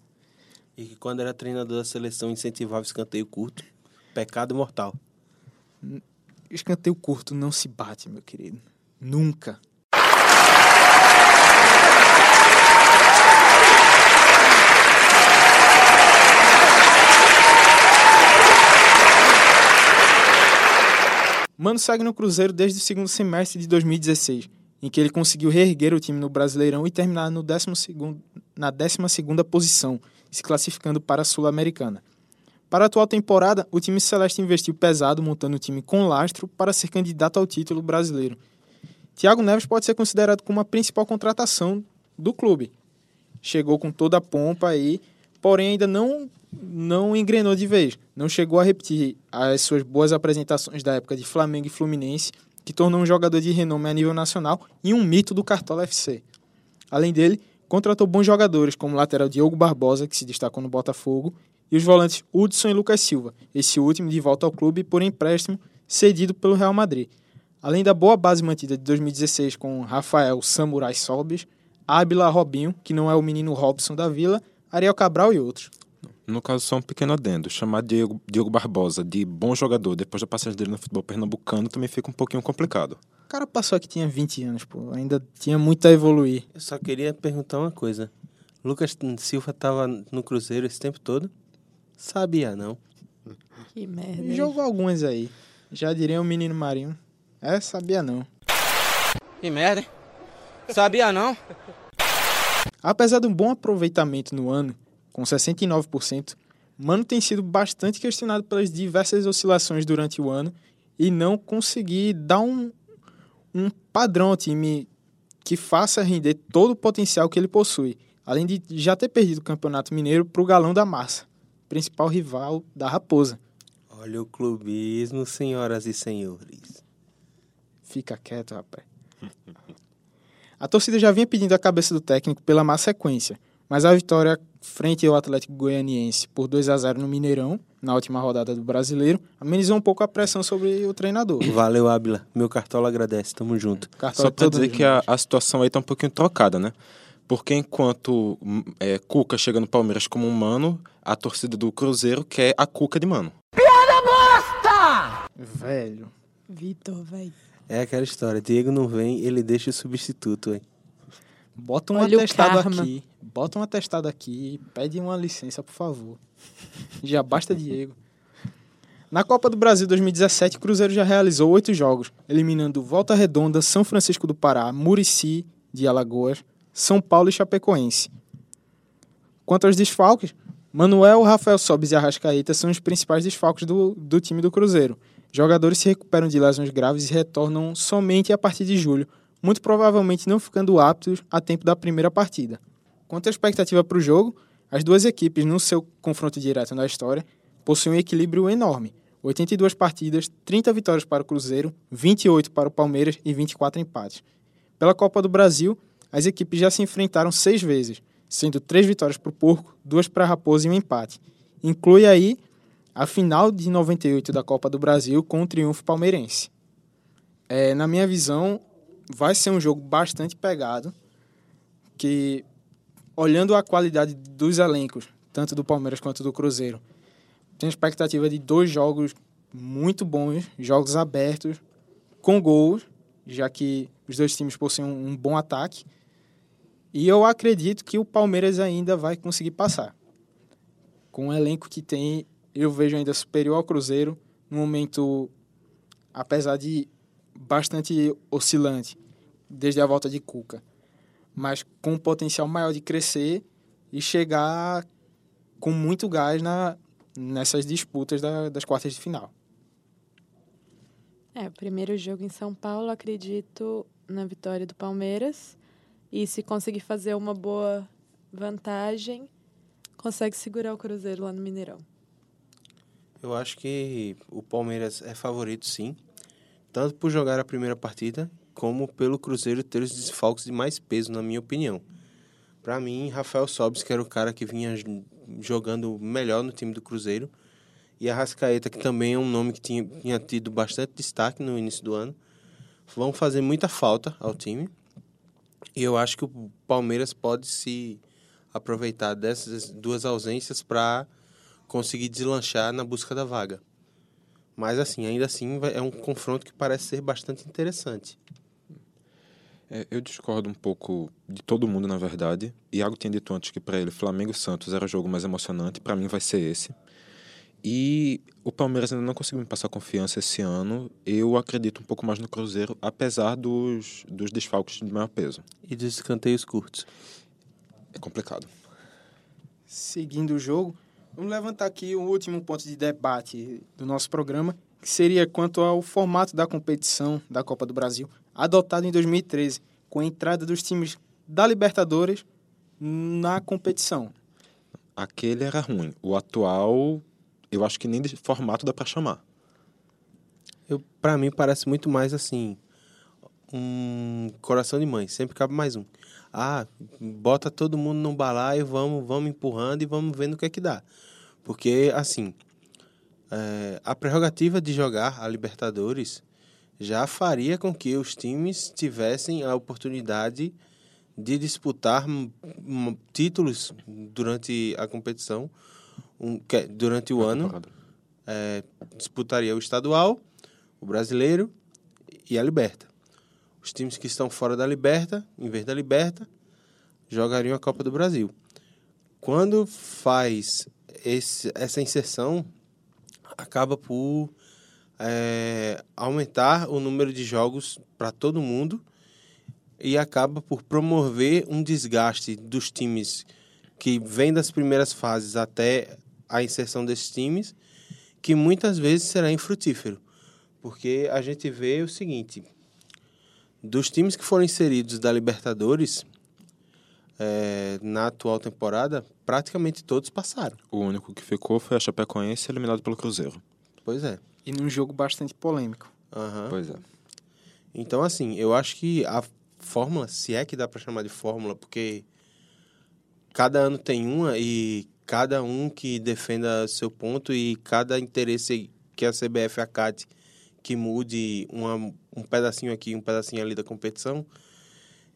E que quando era treinador da seleção incentivava o escanteio curto. Pecado mortal. Escanteio curto não se bate, meu querido. Nunca. Mano segue no Cruzeiro desde o segundo semestre de 2016, em que ele conseguiu reerguer o time no Brasileirão e terminar no 12º na 12ª posição, se classificando para a Sul-Americana. Para a atual temporada, o time celeste investiu pesado montando um time com lastro para ser candidato ao título brasileiro. Thiago Neves pode ser considerado como a principal contratação do clube. Chegou com toda a pompa aí, porém ainda não não engrenou de vez. Não chegou a repetir as suas boas apresentações da época de Flamengo e Fluminense, que tornou um jogador de renome a nível nacional e um mito do Cartola FC. Além dele, contratou bons jogadores, como o lateral Diogo Barbosa, que se destacou no Botafogo, e os volantes Hudson e Lucas Silva, esse último de volta ao clube por empréstimo cedido pelo Real Madrid. Além da boa base mantida de 2016 com Rafael Samurai Sobis, Ábila Robinho, que não é o menino Robson da Vila, Ariel Cabral e outros. No caso, só um pequeno adendo. Chamar Diego, Diogo Barbosa de bom jogador depois da passagem dele no futebol pernambucano também fica um pouquinho complicado. O cara passou aqui tinha 20 anos, pô. Ainda tinha muito a evoluir. Eu só queria perguntar uma coisa. Lucas Silva tava no Cruzeiro esse tempo todo? Sabia, não. Que merda. hein? Jogou algumas aí. Já diria o menino Marinho. É, sabia não. Que merda, hein? Sabia não? Apesar de um bom aproveitamento no ano, com 69%, Mano tem sido bastante questionado pelas diversas oscilações durante o ano e não conseguir dar um, um padrão ao time que faça render todo o potencial que ele possui, além de já ter perdido o Campeonato Mineiro para o Galão da Massa, principal rival da Raposa. Olha o clubismo, senhoras e senhores. Fica quieto, rapaz. A torcida já vinha pedindo a cabeça do técnico pela má sequência, mas a vitória frente ao Atlético Goianiense por 2 a 0 no Mineirão, na última rodada do Brasileiro, amenizou um pouco a pressão sobre o treinador. Valeu, Ábila. Meu cartola agradece. Tamo junto. Cartola Só pra todo dizer mundo. que a, a situação aí tá um pouquinho trocada, né? Porque enquanto hum, é, Cuca chega no Palmeiras como um mano, a torcida do Cruzeiro quer a Cuca de mano. Velho. Vitor, velho. É aquela história. Diego não vem, ele deixa o substituto, hein? Bota um Olha atestado aqui. Bota um atestado aqui pede uma licença, por favor. Já basta Diego. Na Copa do Brasil 2017, o Cruzeiro já realizou oito jogos, eliminando Volta Redonda, São Francisco do Pará, Murici de Alagoas, São Paulo e Chapecoense. Quanto aos desfalques, Manuel, Rafael Sobis e Arrascaeta são os principais desfalques do, do time do Cruzeiro. Jogadores se recuperam de lesões graves e retornam somente a partir de julho, muito provavelmente não ficando aptos a tempo da primeira partida. Quanto à expectativa para o jogo, as duas equipes, no seu confronto direto na história, possuem um equilíbrio enorme. 82 partidas, 30 vitórias para o Cruzeiro, 28 para o Palmeiras e 24 empates. Pela Copa do Brasil, as equipes já se enfrentaram seis vezes, sendo três vitórias para o Porco, duas para a Raposa e um empate. Inclui aí a final de 98 da Copa do Brasil com o triunfo palmeirense. É, na minha visão, vai ser um jogo bastante pegado, que olhando a qualidade dos elencos, tanto do Palmeiras quanto do Cruzeiro, tenho expectativa de dois jogos muito bons, jogos abertos, com gols, já que os dois times possuem um, um bom ataque. E eu acredito que o Palmeiras ainda vai conseguir passar. Com o elenco que tem, eu vejo ainda superior ao Cruzeiro, no momento, apesar de bastante oscilante, desde a volta de Cuca, mas com um potencial maior de crescer e chegar com muito gás na, nessas disputas da- das quartas de final. É, o primeiro jogo em São Paulo, acredito na vitória do Palmeiras. E se conseguir fazer uma boa vantagem, consegue segurar o Cruzeiro lá no Mineirão. Eu acho que o Palmeiras é favorito, sim. Tanto por jogar a primeira partida, como pelo Cruzeiro ter os desfalques de mais peso, na minha opinião. Para mim, Rafael Sobis, que era o cara que vinha jogando melhor no time do Cruzeiro, e a Rascaeta, que também é um nome que tinha, tinha tido bastante destaque no início do ano, vão fazer muita falta ao time. E eu acho que o Palmeiras pode se aproveitar dessas duas ausências para conseguir deslanchar na busca da vaga. Mas assim, ainda assim é um confronto que parece ser bastante interessante. É, eu discordo um pouco de todo mundo, na verdade. Iago tinha dito antes que para ele Flamengo e Santos era o jogo mais emocionante. Para mim vai ser esse. E o Palmeiras ainda não conseguiu me passar confiança esse ano. Eu acredito um pouco mais no Cruzeiro, apesar dos, dos desfalques de maior peso. E dos escanteios curtos. É complicado. Seguindo o jogo, vamos levantar aqui o último ponto de debate do nosso programa, que seria quanto ao formato da competição da Copa do Brasil, adotado em 2013, com a entrada dos times da Libertadores na competição. Aquele era ruim. O atual, eu acho que nem de formato dá para chamar. Eu, para mim parece muito mais assim, um coração de mãe, sempre cabe mais um. Ah, bota todo mundo num balaio, vamos, vamos empurrando e vamos vendo o que é que dá. Porque, assim, é, a prerrogativa de jogar a Libertadores já faria com que os times tivessem a oportunidade de disputar títulos durante a competição, um, que- durante o ano. É, disputaria o estadual, o brasileiro e a Liberta. Os times que estão fora da Liberta, em vez da Liberta, jogariam a Copa do Brasil. Quando faz esse, essa inserção, acaba por é, aumentar o número de jogos para todo mundo e acaba por promover um desgaste dos times que vem das primeiras fases até a inserção desses times, que muitas vezes será infrutífero. Porque a gente vê o seguinte: dos times que foram inseridos da Libertadores eh, na atual temporada, praticamente todos passaram. O único que ficou foi a Chapecoense, eliminado pelo Cruzeiro. Pois é. E num jogo bastante polêmico. Aham. Pois é. Então, assim, eu acho que a fórmula, se é que dá para chamar de fórmula, porque cada ano tem uma e cada um que defenda seu ponto e cada interesse que a CBF acate que mude uma, um pedacinho aqui, um pedacinho ali da competição,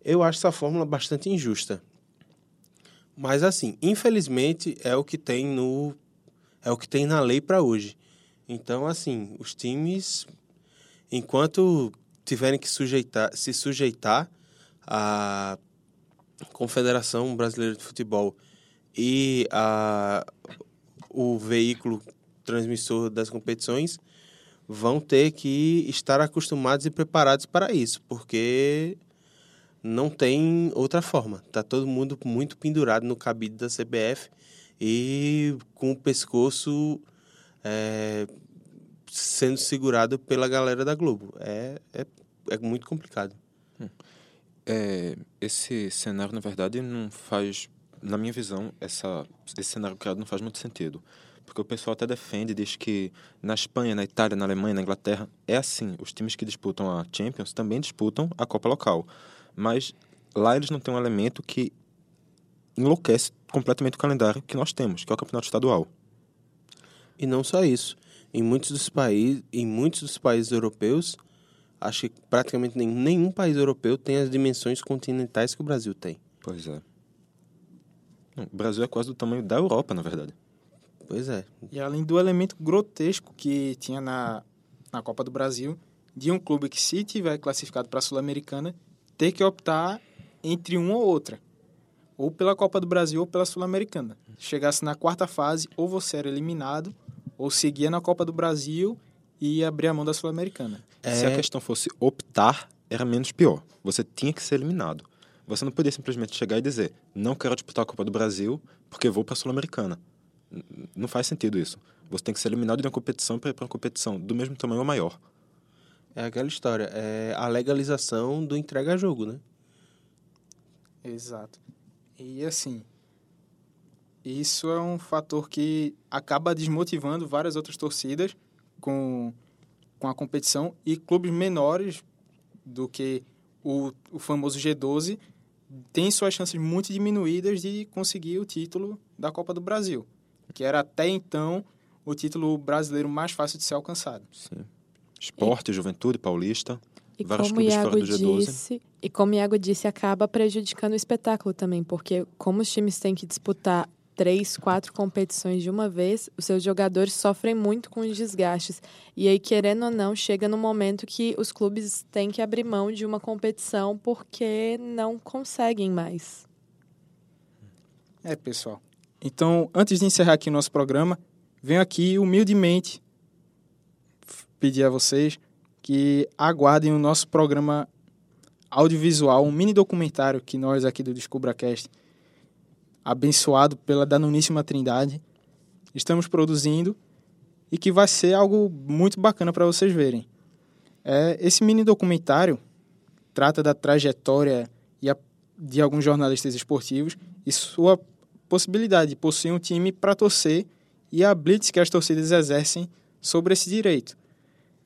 eu acho essa fórmula bastante injusta. Mas assim, infelizmente é o que tem no é o que tem na lei para hoje. Então, assim, os times enquanto tiverem que sujeitar, se sujeitar à Confederação Brasileira de Futebol e a o veículo transmissor das competições vão ter que estar acostumados e preparados para isso, porque não tem outra forma. Tá todo mundo muito pendurado no cabide da CBF e com o pescoço é, sendo segurado pela galera da Globo. É, é, é muito complicado. É, esse cenário, na verdade, não faz, na minha visão, essa, esse cenário criado não faz muito sentido. Porque o pessoal até defende, diz que na Espanha, na Itália, na Alemanha, na Inglaterra, é assim. Os times que disputam a Champions também disputam a Copa local. Mas lá eles não têm um elemento que enlouquece completamente o calendário que nós temos, que é o campeonato estadual. E não só isso. Em muitos dos países, em muitos dos países europeus, acho que praticamente nenhum, nenhum país europeu tem as dimensões continentais que o Brasil tem. Pois é. O Brasil é quase do tamanho da Europa, na verdade. Pois é. E além do elemento grotesco que tinha na, na Copa do Brasil, de um clube que, se tiver classificado para a Sul-Americana, ter que optar entre uma ou outra. Ou pela Copa do Brasil ou pela Sul-Americana. Chegasse na quarta fase, ou você era eliminado, ou seguia na Copa do Brasil e ia abrir a mão da Sul-Americana. Se a questão fosse optar, era menos pior. Você tinha que ser eliminado. Você não podia simplesmente chegar e dizer: não quero disputar a Copa do Brasil porque vou para a Sul-Americana. Não faz sentido isso. Você tem que ser eliminado de uma competição para ir para uma competição do mesmo tamanho ou maior. É aquela história. É a legalização do entrega-jogo, né? Exato. E assim, isso é um fator que acaba desmotivando várias outras torcidas com, com a competição e clubes menores do que o, o famoso G12 têm suas chances muito diminuídas de conseguir o título da Copa do Brasil, que era até então o título brasileiro mais fácil de ser alcançado. Sim. Esporte, Juventude, Paulista. E vários como Iago fora do G12. disse, e como o Iago disse, acaba prejudicando o espetáculo também, porque como os times têm que disputar três, quatro competições de uma vez, os seus jogadores sofrem muito com os desgastes. E aí, querendo ou não, chega no momento que os clubes têm que abrir mão de uma competição porque não conseguem mais. É, pessoal. Então, antes de encerrar aqui o nosso programa, venho aqui humildemente pedir a vocês que aguardem o nosso programa audiovisual, um mini documentário que nós aqui do DescubraCast, abençoado pela Danoníssima Trindade, estamos produzindo e que vai ser algo muito bacana para vocês verem. É, esse mini documentário trata da trajetória a- de alguns jornalistas esportivos e sua possibilidade de possuir um time para torcer e a blitz que as torcidas exercem sobre esse direito.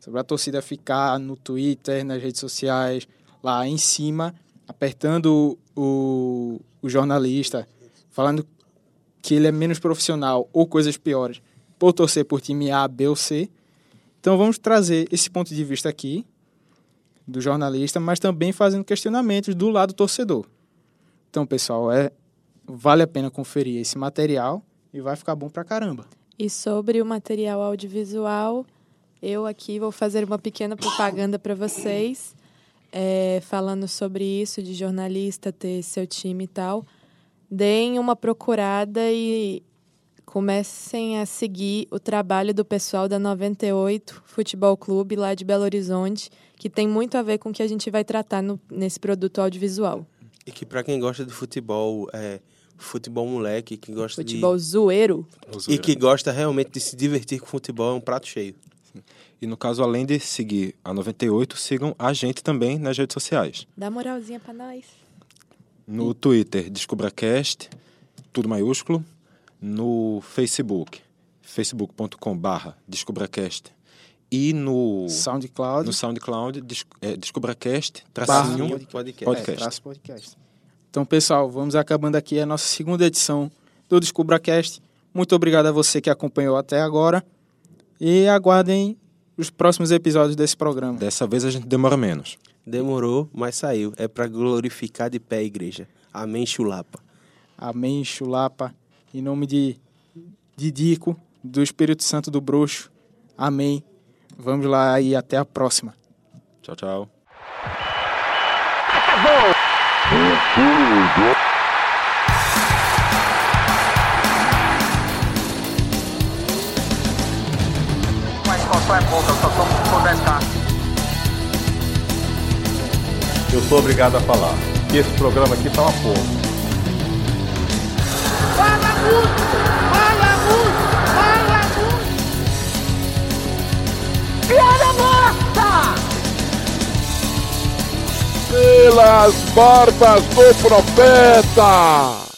Sobre a torcida ficar no Twitter, nas redes sociais, lá em cima, apertando o, o jornalista, falando que ele é menos profissional ou coisas piores por torcer por time A, B ou C. Então vamos trazer esse ponto de vista aqui do jornalista, mas também fazendo questionamentos do lado torcedor. Então, pessoal, é vale a pena conferir esse material e vai ficar bom pra caramba. E sobre o material audiovisual, eu aqui vou fazer uma pequena propaganda para vocês, é, falando sobre isso, de jornalista ter seu time e tal. Deem uma procurada e comecem a seguir o trabalho do pessoal da 98 Futebol Clube, lá de Belo Horizonte, que tem muito a ver com o que a gente vai tratar no, nesse produto audiovisual. E que para quem gosta de futebol, é, futebol moleque, que gosta Futebol de... zoeiro. E que gosta realmente de se divertir com futebol, é um prato cheio. E no caso, além de seguir a 98, sigam a gente também nas redes sociais. Dá moralzinha pra nós. No Twitter, DescubraCast, tudo maiúsculo. No Facebook, facebook.com.br DescubraCast. E no SoundCloud. no SoundCloud, Des, é, DescubraCast, tracinho podcast. podcast. É, traço podcast. Então, pessoal, vamos acabando aqui a nossa segunda edição do DescubraCast. Muito obrigado a você que acompanhou até agora. E aguardem os próximos episódios desse programa. Dessa vez a gente demora menos. Demorou, mas saiu. É para glorificar de pé a igreja. Amém, chulapa. Amém, chulapa. Em nome de, de Dico, do Espírito Santo do Bruxo. Amém. Vamos lá e até a próxima. Tchau, tchau. Uma expansão é pouca, Eu sou obrigado a falar que esse programa aqui tá uma porra. Fala muito! Fala muito! Fala muito! Piada morta! Pelas barbas do profeta!